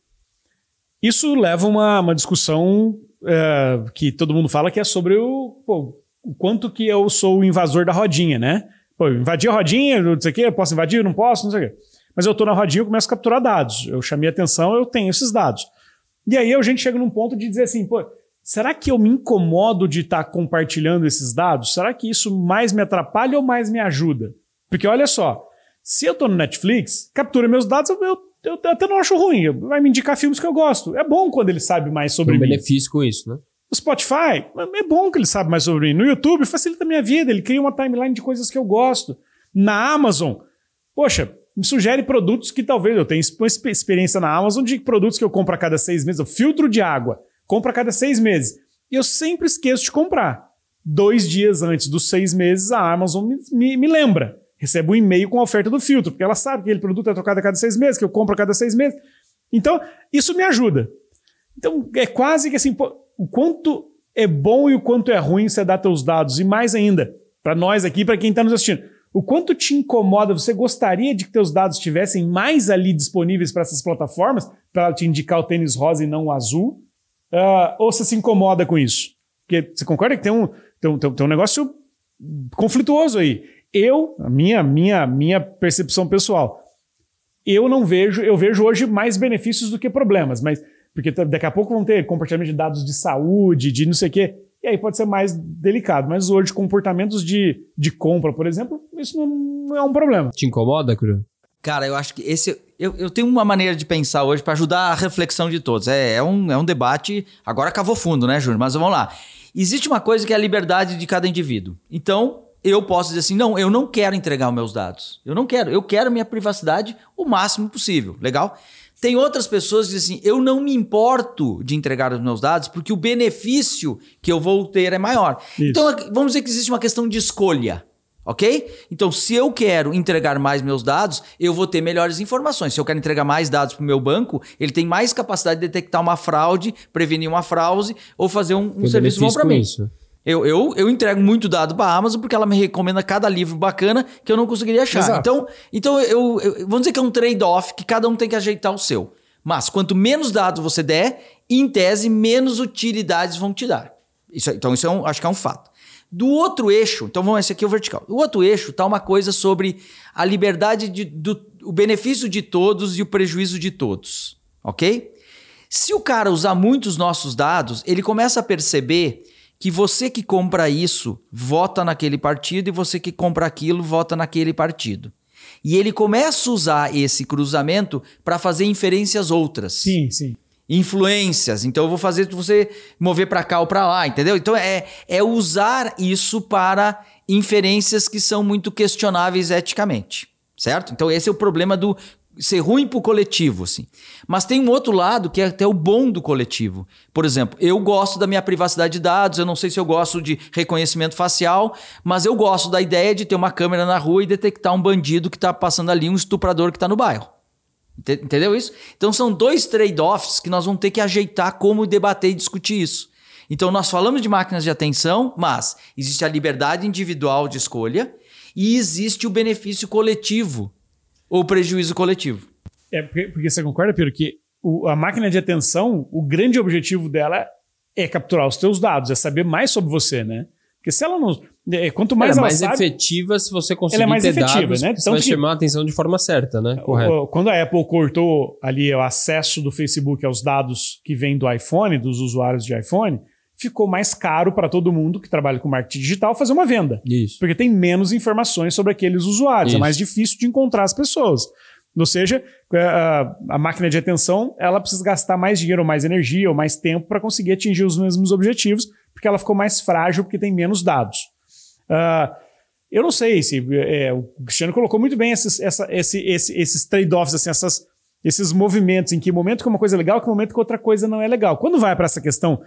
Isso leva uma, uma discussão é, que todo mundo fala que é sobre o, pô, o quanto que eu sou o invasor da rodinha, né? Pô, invadi a rodinha, não sei o quê, eu posso invadir, não posso, não sei o quê. Mas eu estou na rodinha, eu começo a capturar dados. Eu chamei atenção, eu tenho esses dados. E aí a gente chega num ponto de dizer assim, pô, será que eu me incomodo de estar tá compartilhando esses dados? Será que isso mais me atrapalha ou mais me ajuda? Porque olha só, se eu estou no Netflix, captura meus dados, eu, eu eu até não acho ruim. Vai me indicar filmes que eu gosto. É bom quando ele sabe mais sobre Tem um mim. benefício com isso, né? O Spotify, é bom que ele sabe mais sobre mim. No YouTube, facilita a minha vida. Ele cria uma timeline de coisas que eu gosto. Na Amazon, poxa, me sugere produtos que talvez eu tenha experiência na Amazon de produtos que eu compro a cada seis meses. O filtro de água. compro a cada seis meses. E eu sempre esqueço de comprar. Dois dias antes dos seis meses, a Amazon me, me, me lembra. Recebo um e-mail com a oferta do filtro, porque ela sabe que aquele produto é trocado a cada seis meses, que eu compro a cada seis meses. Então, isso me ajuda. Então, é quase que assim, o quanto é bom e o quanto é ruim você dar teus dados. E mais ainda, para nós aqui, para quem está nos assistindo, o quanto te incomoda, você gostaria de que teus dados estivessem mais ali disponíveis para essas plataformas, para te indicar o tênis rosa e não o azul? Uh, ou você se incomoda com isso? Porque você concorda que tem um, tem um, tem um negócio conflituoso aí. Eu, a minha, minha, minha percepção pessoal, eu não vejo, eu vejo hoje mais benefícios do que problemas, mas porque daqui a pouco vão ter compartilhamento de dados de saúde, de não sei o quê, e aí pode ser mais delicado. Mas hoje, comportamentos de, de compra, por exemplo, isso não, não é um problema. Te incomoda, Cru? Cara, eu acho que esse. Eu, eu tenho uma maneira de pensar hoje para ajudar a reflexão de todos. É, é, um, é um debate. Agora cavou fundo, né, Júnior? Mas vamos lá. Existe uma coisa que é a liberdade de cada indivíduo. Então, eu posso dizer assim: não, eu não quero entregar os meus dados. Eu não quero. Eu quero minha privacidade o máximo possível. Legal? Tem outras pessoas que dizem assim: eu não me importo de entregar os meus dados porque o benefício que eu vou ter é maior. Isso. Então, vamos dizer que existe uma questão de escolha. Ok? Então, se eu quero entregar mais meus dados, eu vou ter melhores informações. Se eu quero entregar mais dados para o meu banco, ele tem mais capacidade de detectar uma fraude, prevenir uma fraude ou fazer um, um serviço bom para mim. Isso. Eu, eu, eu entrego muito dado para a Amazon porque ela me recomenda cada livro bacana que eu não conseguiria achar. Exato. Então, então eu, eu, vamos dizer que é um trade-off que cada um tem que ajeitar o seu. Mas quanto menos dados você der, em tese, menos utilidades vão te dar. Isso, então, isso é um, acho que é um fato. Do outro eixo, então vamos, esse aqui é o vertical. Do outro eixo está uma coisa sobre a liberdade, de, do, o benefício de todos e o prejuízo de todos. Ok? Se o cara usar muitos nossos dados, ele começa a perceber que você que compra isso vota naquele partido e você que compra aquilo vota naquele partido. E ele começa a usar esse cruzamento para fazer inferências outras. Sim, sim influências. Então eu vou fazer você mover para cá ou para lá, entendeu? Então é, é usar isso para inferências que são muito questionáveis eticamente, certo? Então esse é o problema do ser ruim para o coletivo, assim. Mas tem um outro lado que é até o bom do coletivo. Por exemplo, eu gosto da minha privacidade de dados, eu não sei se eu gosto de reconhecimento facial, mas eu gosto da ideia de ter uma câmera na rua e detectar um bandido que está passando ali, um estuprador que está no bairro. Entendeu isso? Então são dois trade-offs que nós vamos ter que ajeitar como debater e discutir isso. Então nós falamos de máquinas de atenção, mas existe a liberdade individual de escolha e existe o benefício coletivo ou prejuízo coletivo. É porque, porque você concorda, Pedro, que o, a máquina de atenção, o grande objetivo dela é capturar os teus dados, é saber mais sobre você, né? Porque se ela não. É, quanto mais ela, é mais sabe, efetiva se você conseguir ela é mais ter efetiva, dados, né? Você vai que, chamar a atenção de forma certa, né? Correto. Quando a Apple cortou ali o acesso do Facebook aos dados que vêm do iPhone, dos usuários de iPhone, ficou mais caro para todo mundo que trabalha com marketing digital fazer uma venda. Isso. Porque tem menos informações sobre aqueles usuários, é Isso. é mais difícil de encontrar as pessoas. Ou seja, é, a, a, máquina de atenção ela precisa gastar mais dinheiro, ou mais energia, ou mais tempo para conseguir atingir os mesmos objetivos, porque ela ficou mais frágil porque tem menos dados. Uh, eu não sei se é, o Cristiano colocou muito bem esses, essa, esse, esse, esses trade-offs, assim, essas, esses movimentos, em que momento que uma coisa é legal, que momento que outra coisa não é legal. Quando vai para essa questão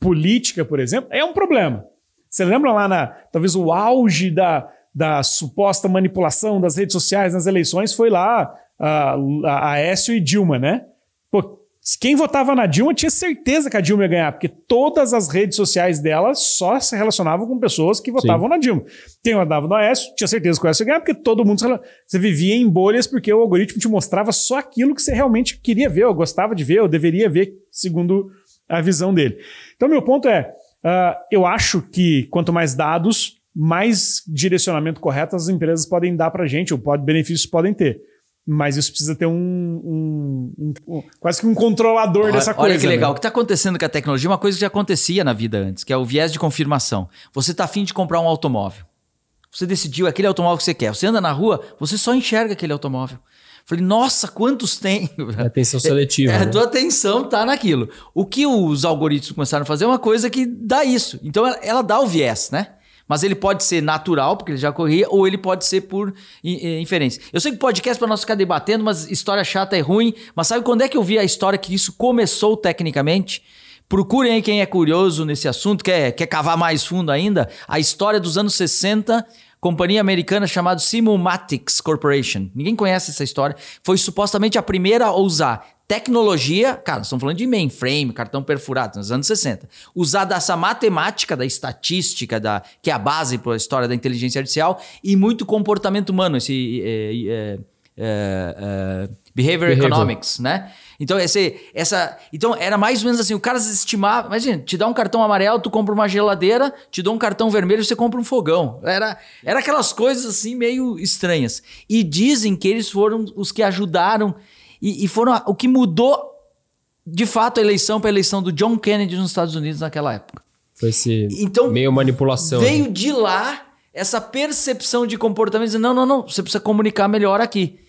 política, por exemplo, é um problema. Você lembra lá na talvez o auge da, da suposta manipulação das redes sociais nas eleições foi lá a, a Aécio e Dilma, né? Pô, quem votava na Dilma tinha certeza que a Dilma ia ganhar, porque todas as redes sociais dela só se relacionavam com pessoas que votavam Sim. na Dilma. Quem votava no Aécio tinha certeza que o Aécio ia ganhar, porque todo mundo você vivia em bolhas porque o algoritmo te mostrava só aquilo que você realmente queria ver, ou gostava de ver, ou deveria ver, segundo a visão dele. Então, meu ponto é: uh, eu acho que quanto mais dados, mais direcionamento correto as empresas podem dar para a gente, ou pode, benefícios podem ter. Mas isso precisa ter um, um, um, um quase que um controlador olha, dessa coisa. Olha que legal. Né? O que está acontecendo com a tecnologia é uma coisa que já acontecia na vida antes, que é o viés de confirmação. Você está afim de comprar um automóvel. Você decidiu aquele automóvel que você quer. Você anda na rua, você só enxerga aquele automóvel. Falei, nossa, quantos tem? É atenção seletiva. *laughs* É, é, né? A tua atenção tá naquilo. O que os algoritmos começaram a fazer é uma coisa que dá isso. Então ela, ela dá o viés, né? Mas ele pode ser natural, porque ele já corria, ou ele pode ser por inferência. Eu sei que podcast para nós ficar debatendo, mas história chata é ruim. Mas sabe quando é que eu vi a história que isso começou tecnicamente? Procurem aí quem é curioso nesse assunto, quer, quer cavar mais fundo ainda, a história dos anos 60 companhia americana chamada Simulmatics Corporation. Ninguém conhece essa história. Foi supostamente a primeira a usar tecnologia, cara, estamos falando de mainframe, cartão perfurado, nos anos 60. Usar dessa matemática, da estatística, da, que é a base para a história da inteligência artificial, e muito comportamento humano, esse é, é, é, behavior, behavior economics, né? Então, esse, essa, então, era mais ou menos assim: o cara estimava. Imagina, te dá um cartão amarelo, tu compra uma geladeira, te dá um cartão vermelho, você compra um fogão. Era, era aquelas coisas assim meio estranhas. E dizem que eles foram os que ajudaram e, e foram a, o que mudou de fato a eleição para a eleição do John Kennedy nos Estados Unidos naquela época. Foi esse então, meio manipulação. Veio né? de lá essa percepção de comportamento, dizendo, não, não, não, você precisa comunicar melhor aqui.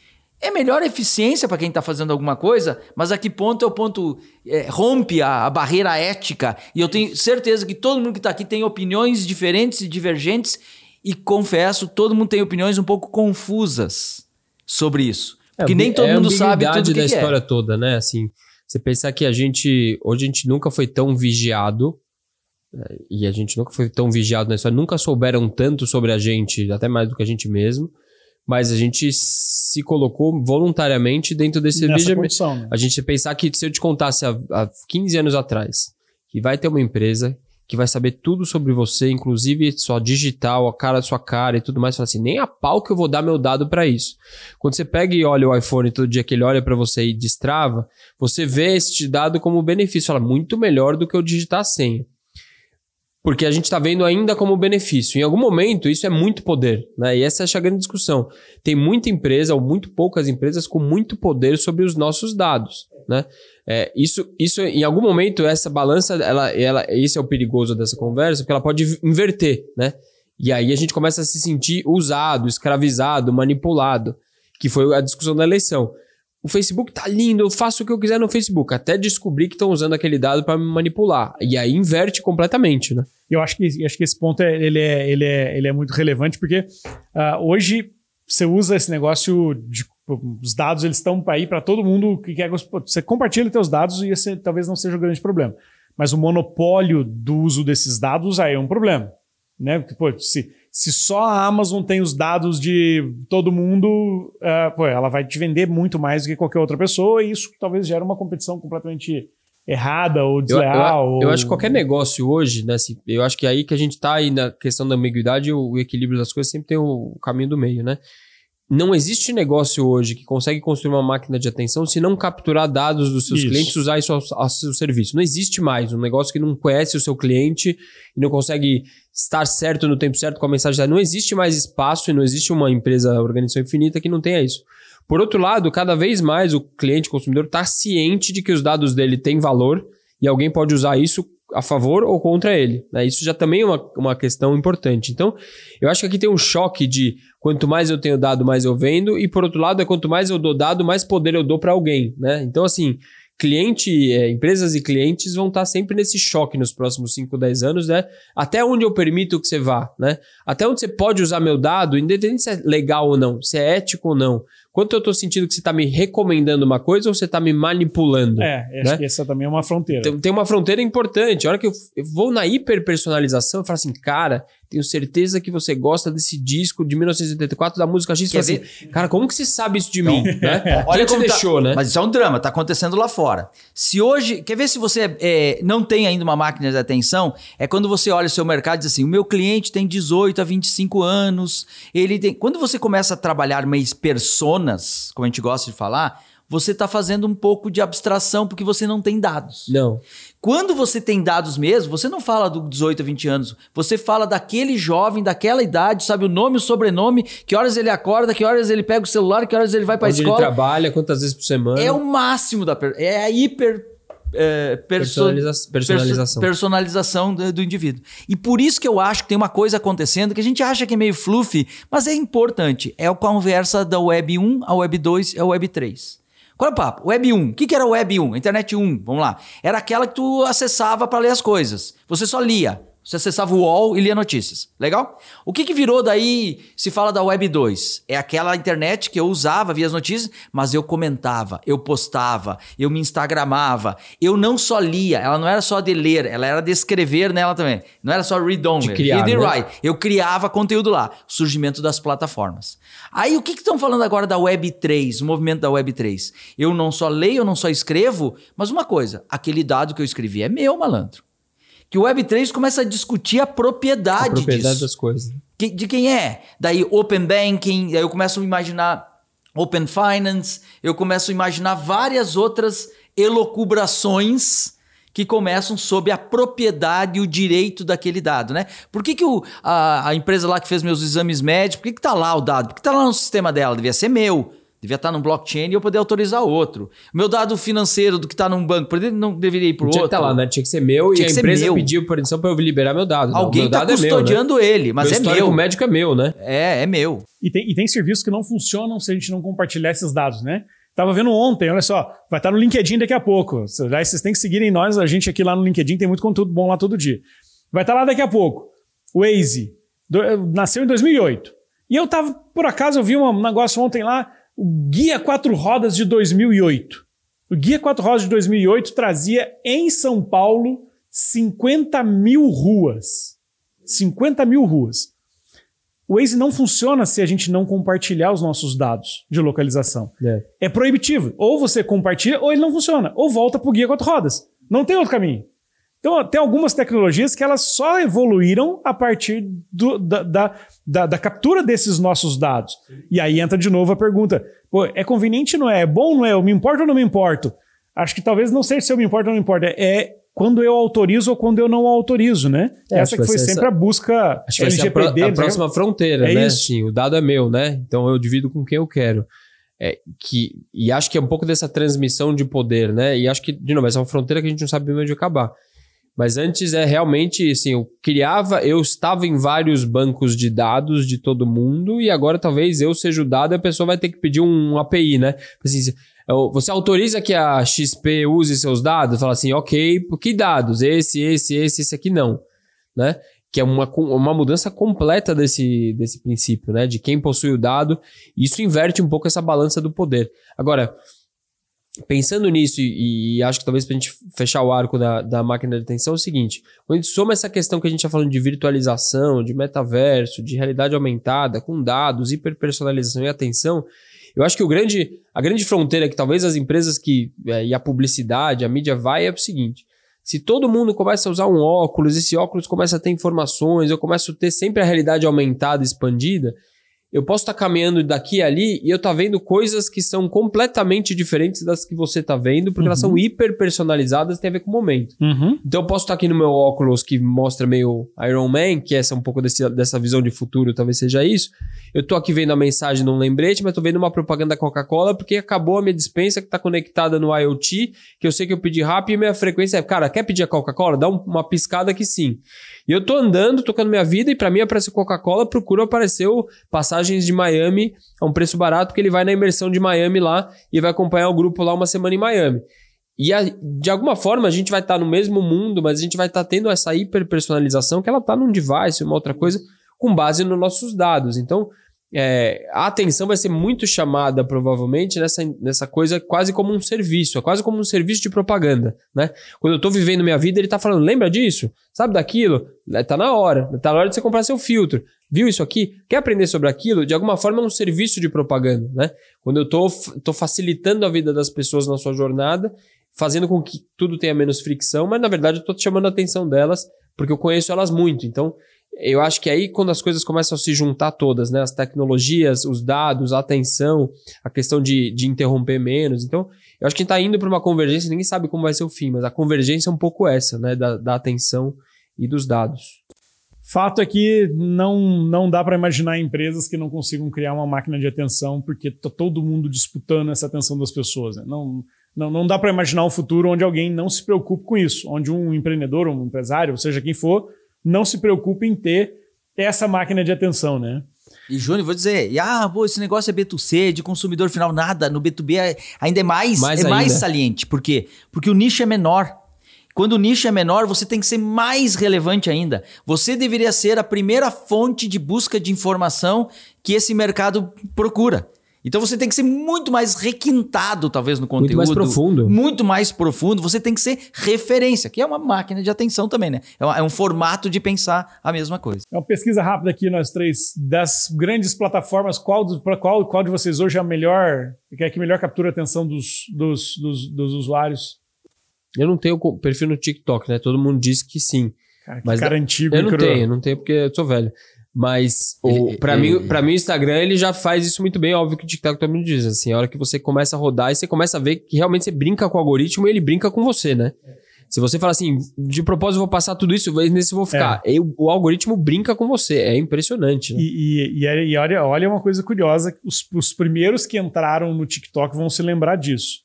É melhor eficiência para quem está fazendo alguma coisa, mas a que ponto é o ponto é, rompe a, a, barreira ética? E eu tenho certeza que todo mundo que está aqui tem opiniões diferentes e divergentes, e confesso, todo mundo tem opiniões um pouco confusas sobre isso. É, porque nem todo é mundo sabe tudo que da que é. história toda, né? Assim, você pensar que a gente hoje a gente nunca foi tão vigiado é, e a gente nunca foi tão vigiado na história, nunca souberam tanto sobre a gente, até mais do que a gente mesmo mas a gente se colocou voluntariamente dentro desse Nessa condição, né? A gente pensar que se eu te contasse há, há 15 anos atrás que vai ter uma empresa que vai saber tudo sobre você, inclusive sua digital, a cara, sua cara e tudo mais, fala assim, nem a pau que eu vou dar meu dado para isso. Quando você pega e olha o iPhone todo dia que ele olha para você e destrava, você vê este dado como benefício, fala muito melhor do que eu digitar a senha. Porque a gente está vendo ainda como benefício. Em algum momento, isso é muito poder. Né? E essa é a grande discussão. Tem muita empresa, ou muito poucas empresas, com muito poder sobre os nossos dados. Né? É, isso, isso, em algum momento, essa balança, ela, ela, esse é o perigoso dessa conversa, porque ela pode inverter. Né? E aí a gente começa a se sentir usado, escravizado, manipulado, que foi a discussão da eleição o Facebook tá lindo, eu faço o que eu quiser no Facebook, até descobrir que estão usando aquele dado para me manipular. E aí inverte completamente, né? Eu acho que, acho que esse ponto é, ele, é, ele, é, ele é muito relevante, porque uh, hoje você usa esse negócio de os dados eles estão aí para todo mundo que quer você compartilha seus dados e esse talvez não seja o grande problema mas o monopólio do uso desses dados aí é um problema né porque pô, se se só a Amazon tem os dados de todo mundo, uh, pô, ela vai te vender muito mais do que qualquer outra pessoa, e isso talvez gere uma competição completamente errada ou desleal. Eu, eu, ou... eu acho que qualquer negócio hoje, né? Se, eu acho que é aí que a gente está aí na questão da ambiguidade, o, o, equilíbrio das coisas sempre tem o, o caminho do meio, né? Não existe negócio hoje que consegue construir uma máquina de atenção se não capturar dados dos seus isso. clientes e usar isso ao, ao seu serviço. Não existe mais um negócio que não conhece o seu cliente e não consegue estar certo no tempo certo com a mensagem. Não existe mais espaço e não existe uma empresa, organização infinita que não tenha isso. Por outro lado, cada vez mais o cliente, o consumidor, está ciente de que os dados dele têm valor e alguém pode usar isso a favor ou contra ele. Né? Isso já também é uma, uma questão importante. Então, eu acho que aqui tem um choque de quanto mais eu tenho dado, mais eu vendo, e por outro lado, é quanto mais eu dou dado, mais poder eu dou para alguém. Né? Então, assim, cliente, é, empresas e clientes vão estar sempre nesse choque nos próximos 5, 10 anos, né? Até onde eu permito que você vá, né? Até onde você pode usar meu dado, independente se é legal ou não, se é ético ou não. Quanto eu estou sentindo que você está me recomendando uma coisa ou você está me manipulando? É, acho né? que essa também é uma fronteira. Tem, tem uma fronteira importante. A hora que eu, eu vou na hiperpersonalização, eu falo assim, cara, tenho certeza que você gosta desse disco de 1984 da música X. Quer assim, cara, como que você sabe isso de então, mim? né? *laughs* Olha como tá- deixou, tá, né? Mas isso é um drama, tá acontecendo lá fora. Se hoje, quer ver se você é, não tem ainda uma máquina de atenção? É quando você olha o seu mercado e diz assim: o meu cliente tem 18 a 25 anos, ele tem. Quando você começa a trabalhar mais personas, como a gente gosta de falar, você está fazendo um pouco de abstração porque você não tem dados. Não. Quando você tem dados mesmo, você não fala do 18 a 20 anos, você fala daquele jovem, daquela idade, sabe o nome, o sobrenome, que horas ele acorda, que horas ele pega o celular, que horas ele vai para a escola. ele trabalha, quantas vezes por semana. É o máximo da é a hiper é, perso Personaliza personalização, personalização do, do, indivíduo. E por isso que eu acho que tem uma coisa acontecendo que a gente acha que é meio fluffy, mas é importante. É a conversa da Web 1 a Web 2 a Web 3. Qual é o papo? Web 1. O que, que era Web 1? Internet 1, vamos lá. Era aquela que tu acessava para ler as coisas. Você só lia. Você acessava o UOL e lia notícias. Legal? O que, que virou daí se fala da Web 2? É aquela internet que eu usava, via as notícias, mas eu comentava, eu postava, eu me instagramava. Eu não só lia, ela não era só de ler, ela era de escrever nela também. Não era só read only, criar, read and né? write. Eu criava conteúdo lá. Surgimento das plataformas. Aí o que que estão falando agora da Web 3, o movimento da Web 3? Eu não só leio, eu não só escrevo, mas uma coisa, aquele dado que eu escrevi é meu, malandro que o Web3 começa a discutir a propriedade, A propriedade disso. das coisas. Que- de quem é? Daí Open Banking, eu começo a imaginar Open Finance, eu começo a imaginar várias outras elocubrações que começam sobre a propriedade e o direito daquele dado, né? Por que, que o- a, a empresa lá que fez meus exames médicos, por que, que tá lá o dado? Por que tá lá no sistema dela? Devia ser meu. Devia estar no blockchain e eu poder autorizar outro. Meu dado financeiro do que está num banco, por que não deveria ir para o Tinha outro? que estar lá, né? Tinha que ser meu Tinha e a empresa meu. pediu permissão para eu liberar meu dado. Alguém está dado é meu, né? custodiando ele, mas meu é meu. médico é meu, né? É, é meu. E tem, e tem serviços que não funcionam se a gente não compartilhar esses dados, né? Tava vendo ontem, olha só, vai estar no LinkedIn daqui a pouco. Vocês têm que seguirem nós, a gente aqui lá no LinkedIn tem muito conteúdo bom lá todo dia. Vai estar lá daqui a pouco. O Waze do- eh, nasceu em 2008. E eu tava, por acaso, eu vi um negócio ontem lá, o Guia Quatro Rodas de 2008. O Guia Quatro Rodas de 2008 trazia em São Paulo 50 mil ruas. 50 mil ruas. O Waze não funciona se a gente não compartilhar os nossos dados de localização. É. É proibitivo. Ou você compartilha, ou ele não funciona. Ou volta para o guia quatro rodas. Não tem outro caminho. Então, tem algumas tecnologias que elas só evoluíram a partir do- da, da, da- da captura desses nossos dados. E aí entra de novo a pergunta: pô, é conveniente, não é? É bom, não é? Eu me importo ou não me importo? Acho que talvez não seja se eu me importo ou não me importo. É quando eu autorizo ou quando eu não autorizo, né? É, essa que que foi sempre a busca Acho que vai ser a, LGPD. a né? próxima fronteira, É né? isso. Assim, o dado é meu, né? Então eu divido com quem eu quero. É, que, e acho que é um pouco dessa transmissão de poder, né? E acho que, de novo, essa é uma fronteira que a gente não sabe bem onde acabar. Mas antes é realmente, assim, eu criava, eu estava em vários bancos de dados de todo mundo e agora talvez eu seja o dado e a pessoa vai ter que pedir um API, né? Assim, eu- você autoriza que a XP use seus dados? Fala assim, ok, que dados? Esse, esse, esse, esse aqui não, né? Que é uma, uma mudança completa desse, desse princípio, né? De quem possui o dado. Isso inverte um pouco essa balança do poder. Agora, pensando nisso, e, e acho que talvez para a gente fechar o arco da, da máquina de atenção, é o seguinte: quando a gente soma essa questão que a gente está falando de virtualização, de metaverso, de realidade aumentada, com dados, hiperpersonalização e atenção, eu acho que o grande, a grande fronteira que talvez as empresas que é, e a publicidade, a mídia vai é o seguinte. Se todo mundo começa a usar um óculos, esse óculos começa a ter informações, eu começo a ter sempre a realidade aumentada, expandida, eu posso estar caminhando daqui e ali e eu estar vendo coisas que são completamente diferentes das que você está vendo, porque elas são hiper personalizadas e tem a ver com o momento. Uhum. Então eu posso estar aqui no meu óculos que mostra meio Iron Man, que essa é um pouco desse- dessa visão de futuro, talvez seja isso. Eu tô aqui vendo a mensagem num lembrete, mas tô vendo uma propaganda da Coca-Cola porque acabou a minha dispensa que tá conectada no IoT, que eu sei que eu pedi rápido e minha frequência é, cara, quer pedir a Coca-Cola? Dá um- uma piscada que sim. E eu tô andando, tocando minha vida e pra mim aparece Coca-Cola, procuro aparecer o passagens de Miami a um preço barato, porque ele vai na imersão de Miami lá e vai acompanhar o grupo lá uma semana em Miami. E a- de alguma forma a gente vai estar no mesmo mundo, mas a gente vai estar tendo essa hiperpersonalização que ela está num device, uma outra coisa, com base nos nossos dados. Então, é, a atenção vai ser muito chamada, provavelmente, nessa, nessa coisa quase como um serviço, é quase como um serviço de propaganda, né? Quando eu estou vivendo minha vida, ele está falando, lembra disso? Sabe daquilo? Está na hora, está na hora de você comprar seu filtro. Viu isso aqui? Quer aprender sobre aquilo? De alguma forma é um serviço de propaganda, né? Quando eu estou tô facilitando a vida das pessoas na sua jornada, fazendo com que tudo tenha menos fricção, mas na verdade eu estou chamando a atenção delas, porque eu conheço elas muito. Então, eu acho que aí quando as coisas começam a se juntar todas, né? As tecnologias, os dados, a atenção, a questão de, de interromper menos. Então, eu acho que a gente está indo para uma convergência, ninguém sabe como vai ser o fim, mas a convergência é um pouco essa, né? Da, da atenção e dos dados. Fato é que não, não dá para imaginar empresas que não consigam criar uma máquina de atenção, porque tá todo mundo disputando essa atenção das pessoas. né? Não, não, não dá para imaginar um futuro onde alguém não se preocupe com isso, onde um empreendedor, um empresário, seja quem for, não se preocupe em ter essa máquina de atenção, né? E, Júnior, vou dizer, e, ah, pô, esse negócio é B2C, de consumidor final, nada. No B2B é- ainda é mais, Mais é mais ainda. saliente. Por quê? Porque o nicho é menor. Quando o nicho é menor, você tem que ser mais relevante ainda. Você deveria ser a primeira fonte de busca de informação que esse mercado procura. Então você tem que ser muito mais requintado, talvez, no conteúdo. Muito mais profundo. Muito mais profundo. Você tem que ser referência, que é uma máquina de atenção também, né? É um, é um formato de pensar a mesma coisa. É uma pesquisa rápida aqui, nós três. Das grandes plataformas, qual, qual, qual de vocês hoje é a melhor, que é que melhor captura a atenção dos, dos, dos, dos usuários? Eu não tenho perfil no TikTok, né? Todo mundo diz que sim. Cara, que Mas cara antigo. Eu não tenho, não tenho porque eu sou velho. Mas o, pra, ele- mim, pra mim o Instagram ele já faz isso muito bem. Óbvio que o TikTok mundo diz assim. A hora que você começa a rodar e você começa a ver que realmente você brinca com o algoritmo e ele brinca com você, né? Se você fala assim, de propósito eu vou passar tudo isso, nesse eu vou ficar. E o, o algoritmo brinca com você. É impressionante, né? E, e, e, é- e olha, olha uma coisa curiosa: os, os primeiros que entraram no TikTok vão se lembrar disso.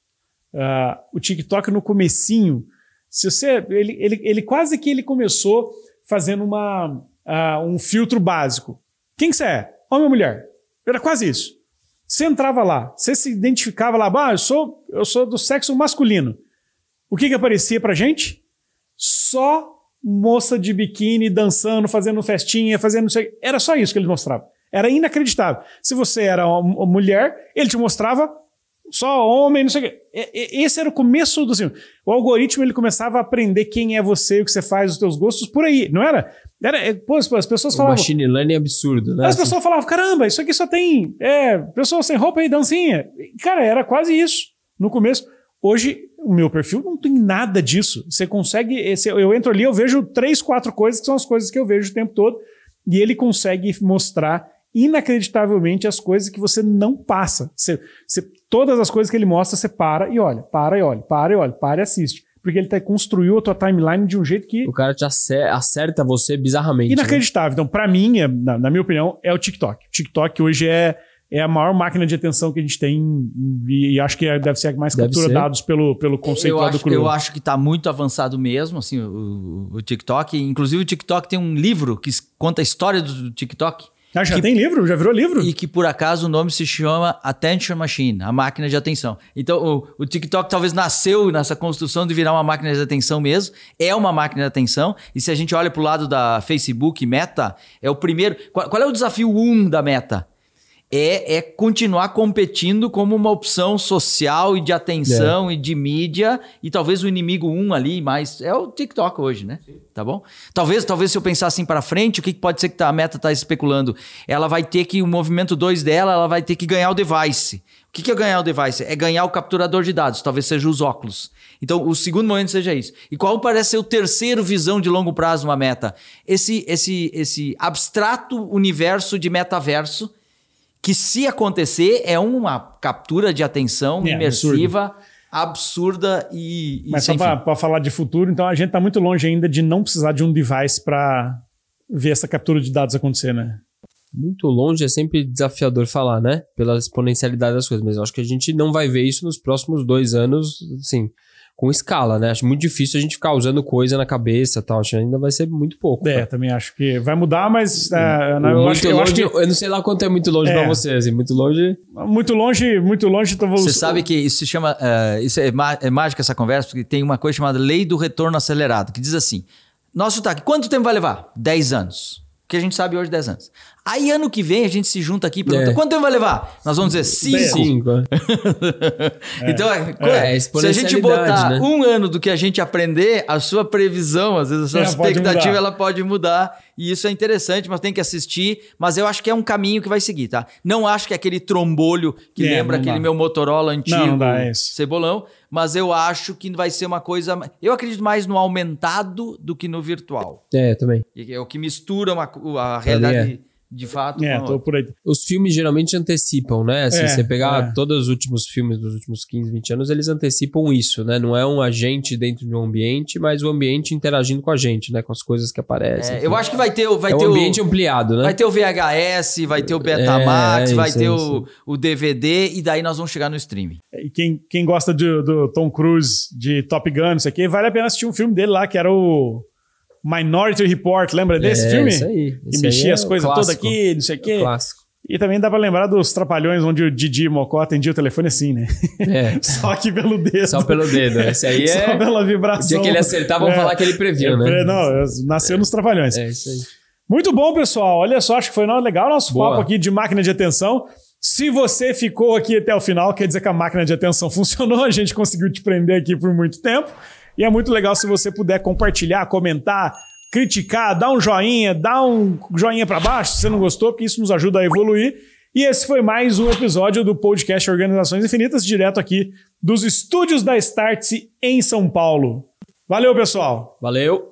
Ah, o TikTok no comecinho, se você, ele, ele, ele quase que ele começou fazendo uma, ah, um filtro básico. Quem que você é? Homem ou mulher? Era quase isso. Você entrava lá, você se identificava lá, ah, eu sou, eu sou do sexo masculino. O que que aparecia pra gente? Só moça de biquíni dançando, fazendo festinha, fazendo. Era só isso que eles mostravam. Era inacreditável. Se você era uma mulher, ele te mostrava só homem, não sei o quê. Esse era o começo do assim, O algoritmo ele começava a aprender quem é você, o que você faz, os teus gostos por aí, não era? Era, é, pô, as as pessoas O falavam. machine learning é absurdo, né? As pessoas falavam, caramba, isso aqui só tem é, pessoas sem roupa e dancinha. Cara, era quase isso no começo. Hoje, o meu perfil não tem nada disso. Você consegue. esse- eu entro ali, eu vejo três, quatro coisas que são as coisas que eu vejo o tempo todo. E ele consegue mostrar inacreditavelmente as coisas que você não passa. Você, você- todas as coisas que ele mostra, você para e olha, para e olha, para e olha, para e assiste. Porque ele tá, construiu a tua timeline de um jeito que O cara te acer- acerta você bizarramente. né? Inacreditável. Então, pra mim, é- na, na minha opinião, é o TikTok. O TikTok hoje é, é a maior máquina de atenção que a gente tem e, e acho que é- deve ser a que mais Deve captura ser. dados pelo, pelo conceito eu lá do acho, cru. eu acho que está muito avançado mesmo, assim, o, o- TikTok. Inclusive, o TikTok tem um livro que conta a história do TikTok. Ah, já que- tem livro? Já virou livro? E que por acaso o nome se chama Attention Machine, a máquina de atenção. Então o, o TikTok talvez nasceu nessa construção de virar uma máquina de atenção mesmo. É uma máquina de atenção. E se a gente olha para o lado da Facebook, Meta, é o primeiro. Qual, qual é o desafio 1 um da Meta? É, é continuar competindo como uma opção social e de atenção e de mídia e talvez o inimigo um ali mais é o TikTok hoje, né? Tá bom? Talvez, talvez se eu pensar assim para frente, o que que pode ser que tá- a Meta está especulando? Ela vai ter que o movimento 2 dela, ela vai ter que ganhar o device. O que que é ganhar o device? É ganhar o capturador de dados, talvez seja os óculos. Então, o segundo momento seja isso. E qual parece ser o terceiro visão de longo prazo uma meta? Esse esse esse abstrato universo de metaverso que se acontecer é uma captura de atenção É, imersiva absurda e, e Mas sem só pra falar de futuro, então a gente tá muito longe ainda de não precisar de um device pra ver essa captura de dados acontecer, né? Muito longe é sempre desafiador falar, né? Pela exponencialidade das coisas. Mas eu acho que a gente não vai ver isso nos próximos dois anos, assim, com escala, né? Acho muito difícil a gente ficar usando coisa na cabeça e tal. Acho que ainda vai ser muito pouco. É, cara. também acho que vai mudar, mas é, eu, muito acho, eu longe, acho que eu não sei lá quanto é muito longe É. pra você, assim, muito longe. muito longe, muito longe. Então Você sabe que isso se chama. eh, isso é, má- é mágica essa conversa, porque tem uma coisa chamada lei do retorno acelerado, que diz assim: nosso TAC, quanto tempo vai levar? 10 anos. O que a gente sabe hoje, 10 anos. Aí, ano que vem, a gente se junta aqui e pergunta: É. quanto tempo vai levar? Nós vamos dizer 5. Cinco. é. *laughs* Então, é, É, se a gente botar né? um ano do que a gente aprender, a sua previsão, às vezes a sua É, pode expectativa, mudar. ela pode mudar. E isso é interessante, mas tem que assistir. Mas eu acho que é um caminho que vai seguir, tá? Não acho que é aquele trombolho que É, lembra aquele dá. meu Motorola antigo, Não, não dá, é cebolão. Mas eu acho que vai ser uma coisa. Eu acredito mais no aumentado do que no virtual. É, também. É o que mistura uma, a realidade de fato É, tô outra. por aí. Os filmes geralmente antecipam, né? Assim, É, você pegar é. todos os últimos filmes dos últimos 15, 20 anos, eles antecipam isso, né? Não é um agente dentro de um ambiente, mas o ambiente interagindo com a gente, né? Com as coisas que aparecem. É, eu acho que vai ter, o- vai é ter um o ambiente ampliado, né? Vai ter o VHS, vai ter o Betamax, É, é vai isso, ter é o, isso. o DVD e daí nós vamos chegar no streaming. E quem, quem gosta de- do Tom Cruise, de Top Gun, não sei o quê, vale a pena assistir um filme dele lá, que era o Minority Report. Lembra desse é, filme? Isso aí. Que mexia é as o coisas todas aqui, não sei o quê. Clássico. E também dá pra lembrar dos trapalhões onde o Didi e Mocó atendia o telefone assim, né? É. *laughs* Só que pelo dedo. Só pelo dedo. Esse aí *laughs* Só é. pela O vibração. dia que ele acertar, vamos É. falar que ele previu, né? É, Não, nasceu nos trapalhões. É isso aí. Muito bom, pessoal. Olha só, acho que foi legal nosso Boa. papo aqui de máquina de atenção. Se você ficou aqui até o final, quer dizer que a máquina de atenção *laughs* funcionou, a gente conseguiu te prender aqui por muito tempo. E é muito legal se você puder compartilhar, comentar, criticar, dar um joinha, dar um joinha para baixo se você não gostou, porque isso nos ajuda a evoluir. E esse foi mais um episódio do podcast Organizações Infinitas, direto aqui dos estúdios da Startse em São Paulo. Valeu, pessoal! Valeu.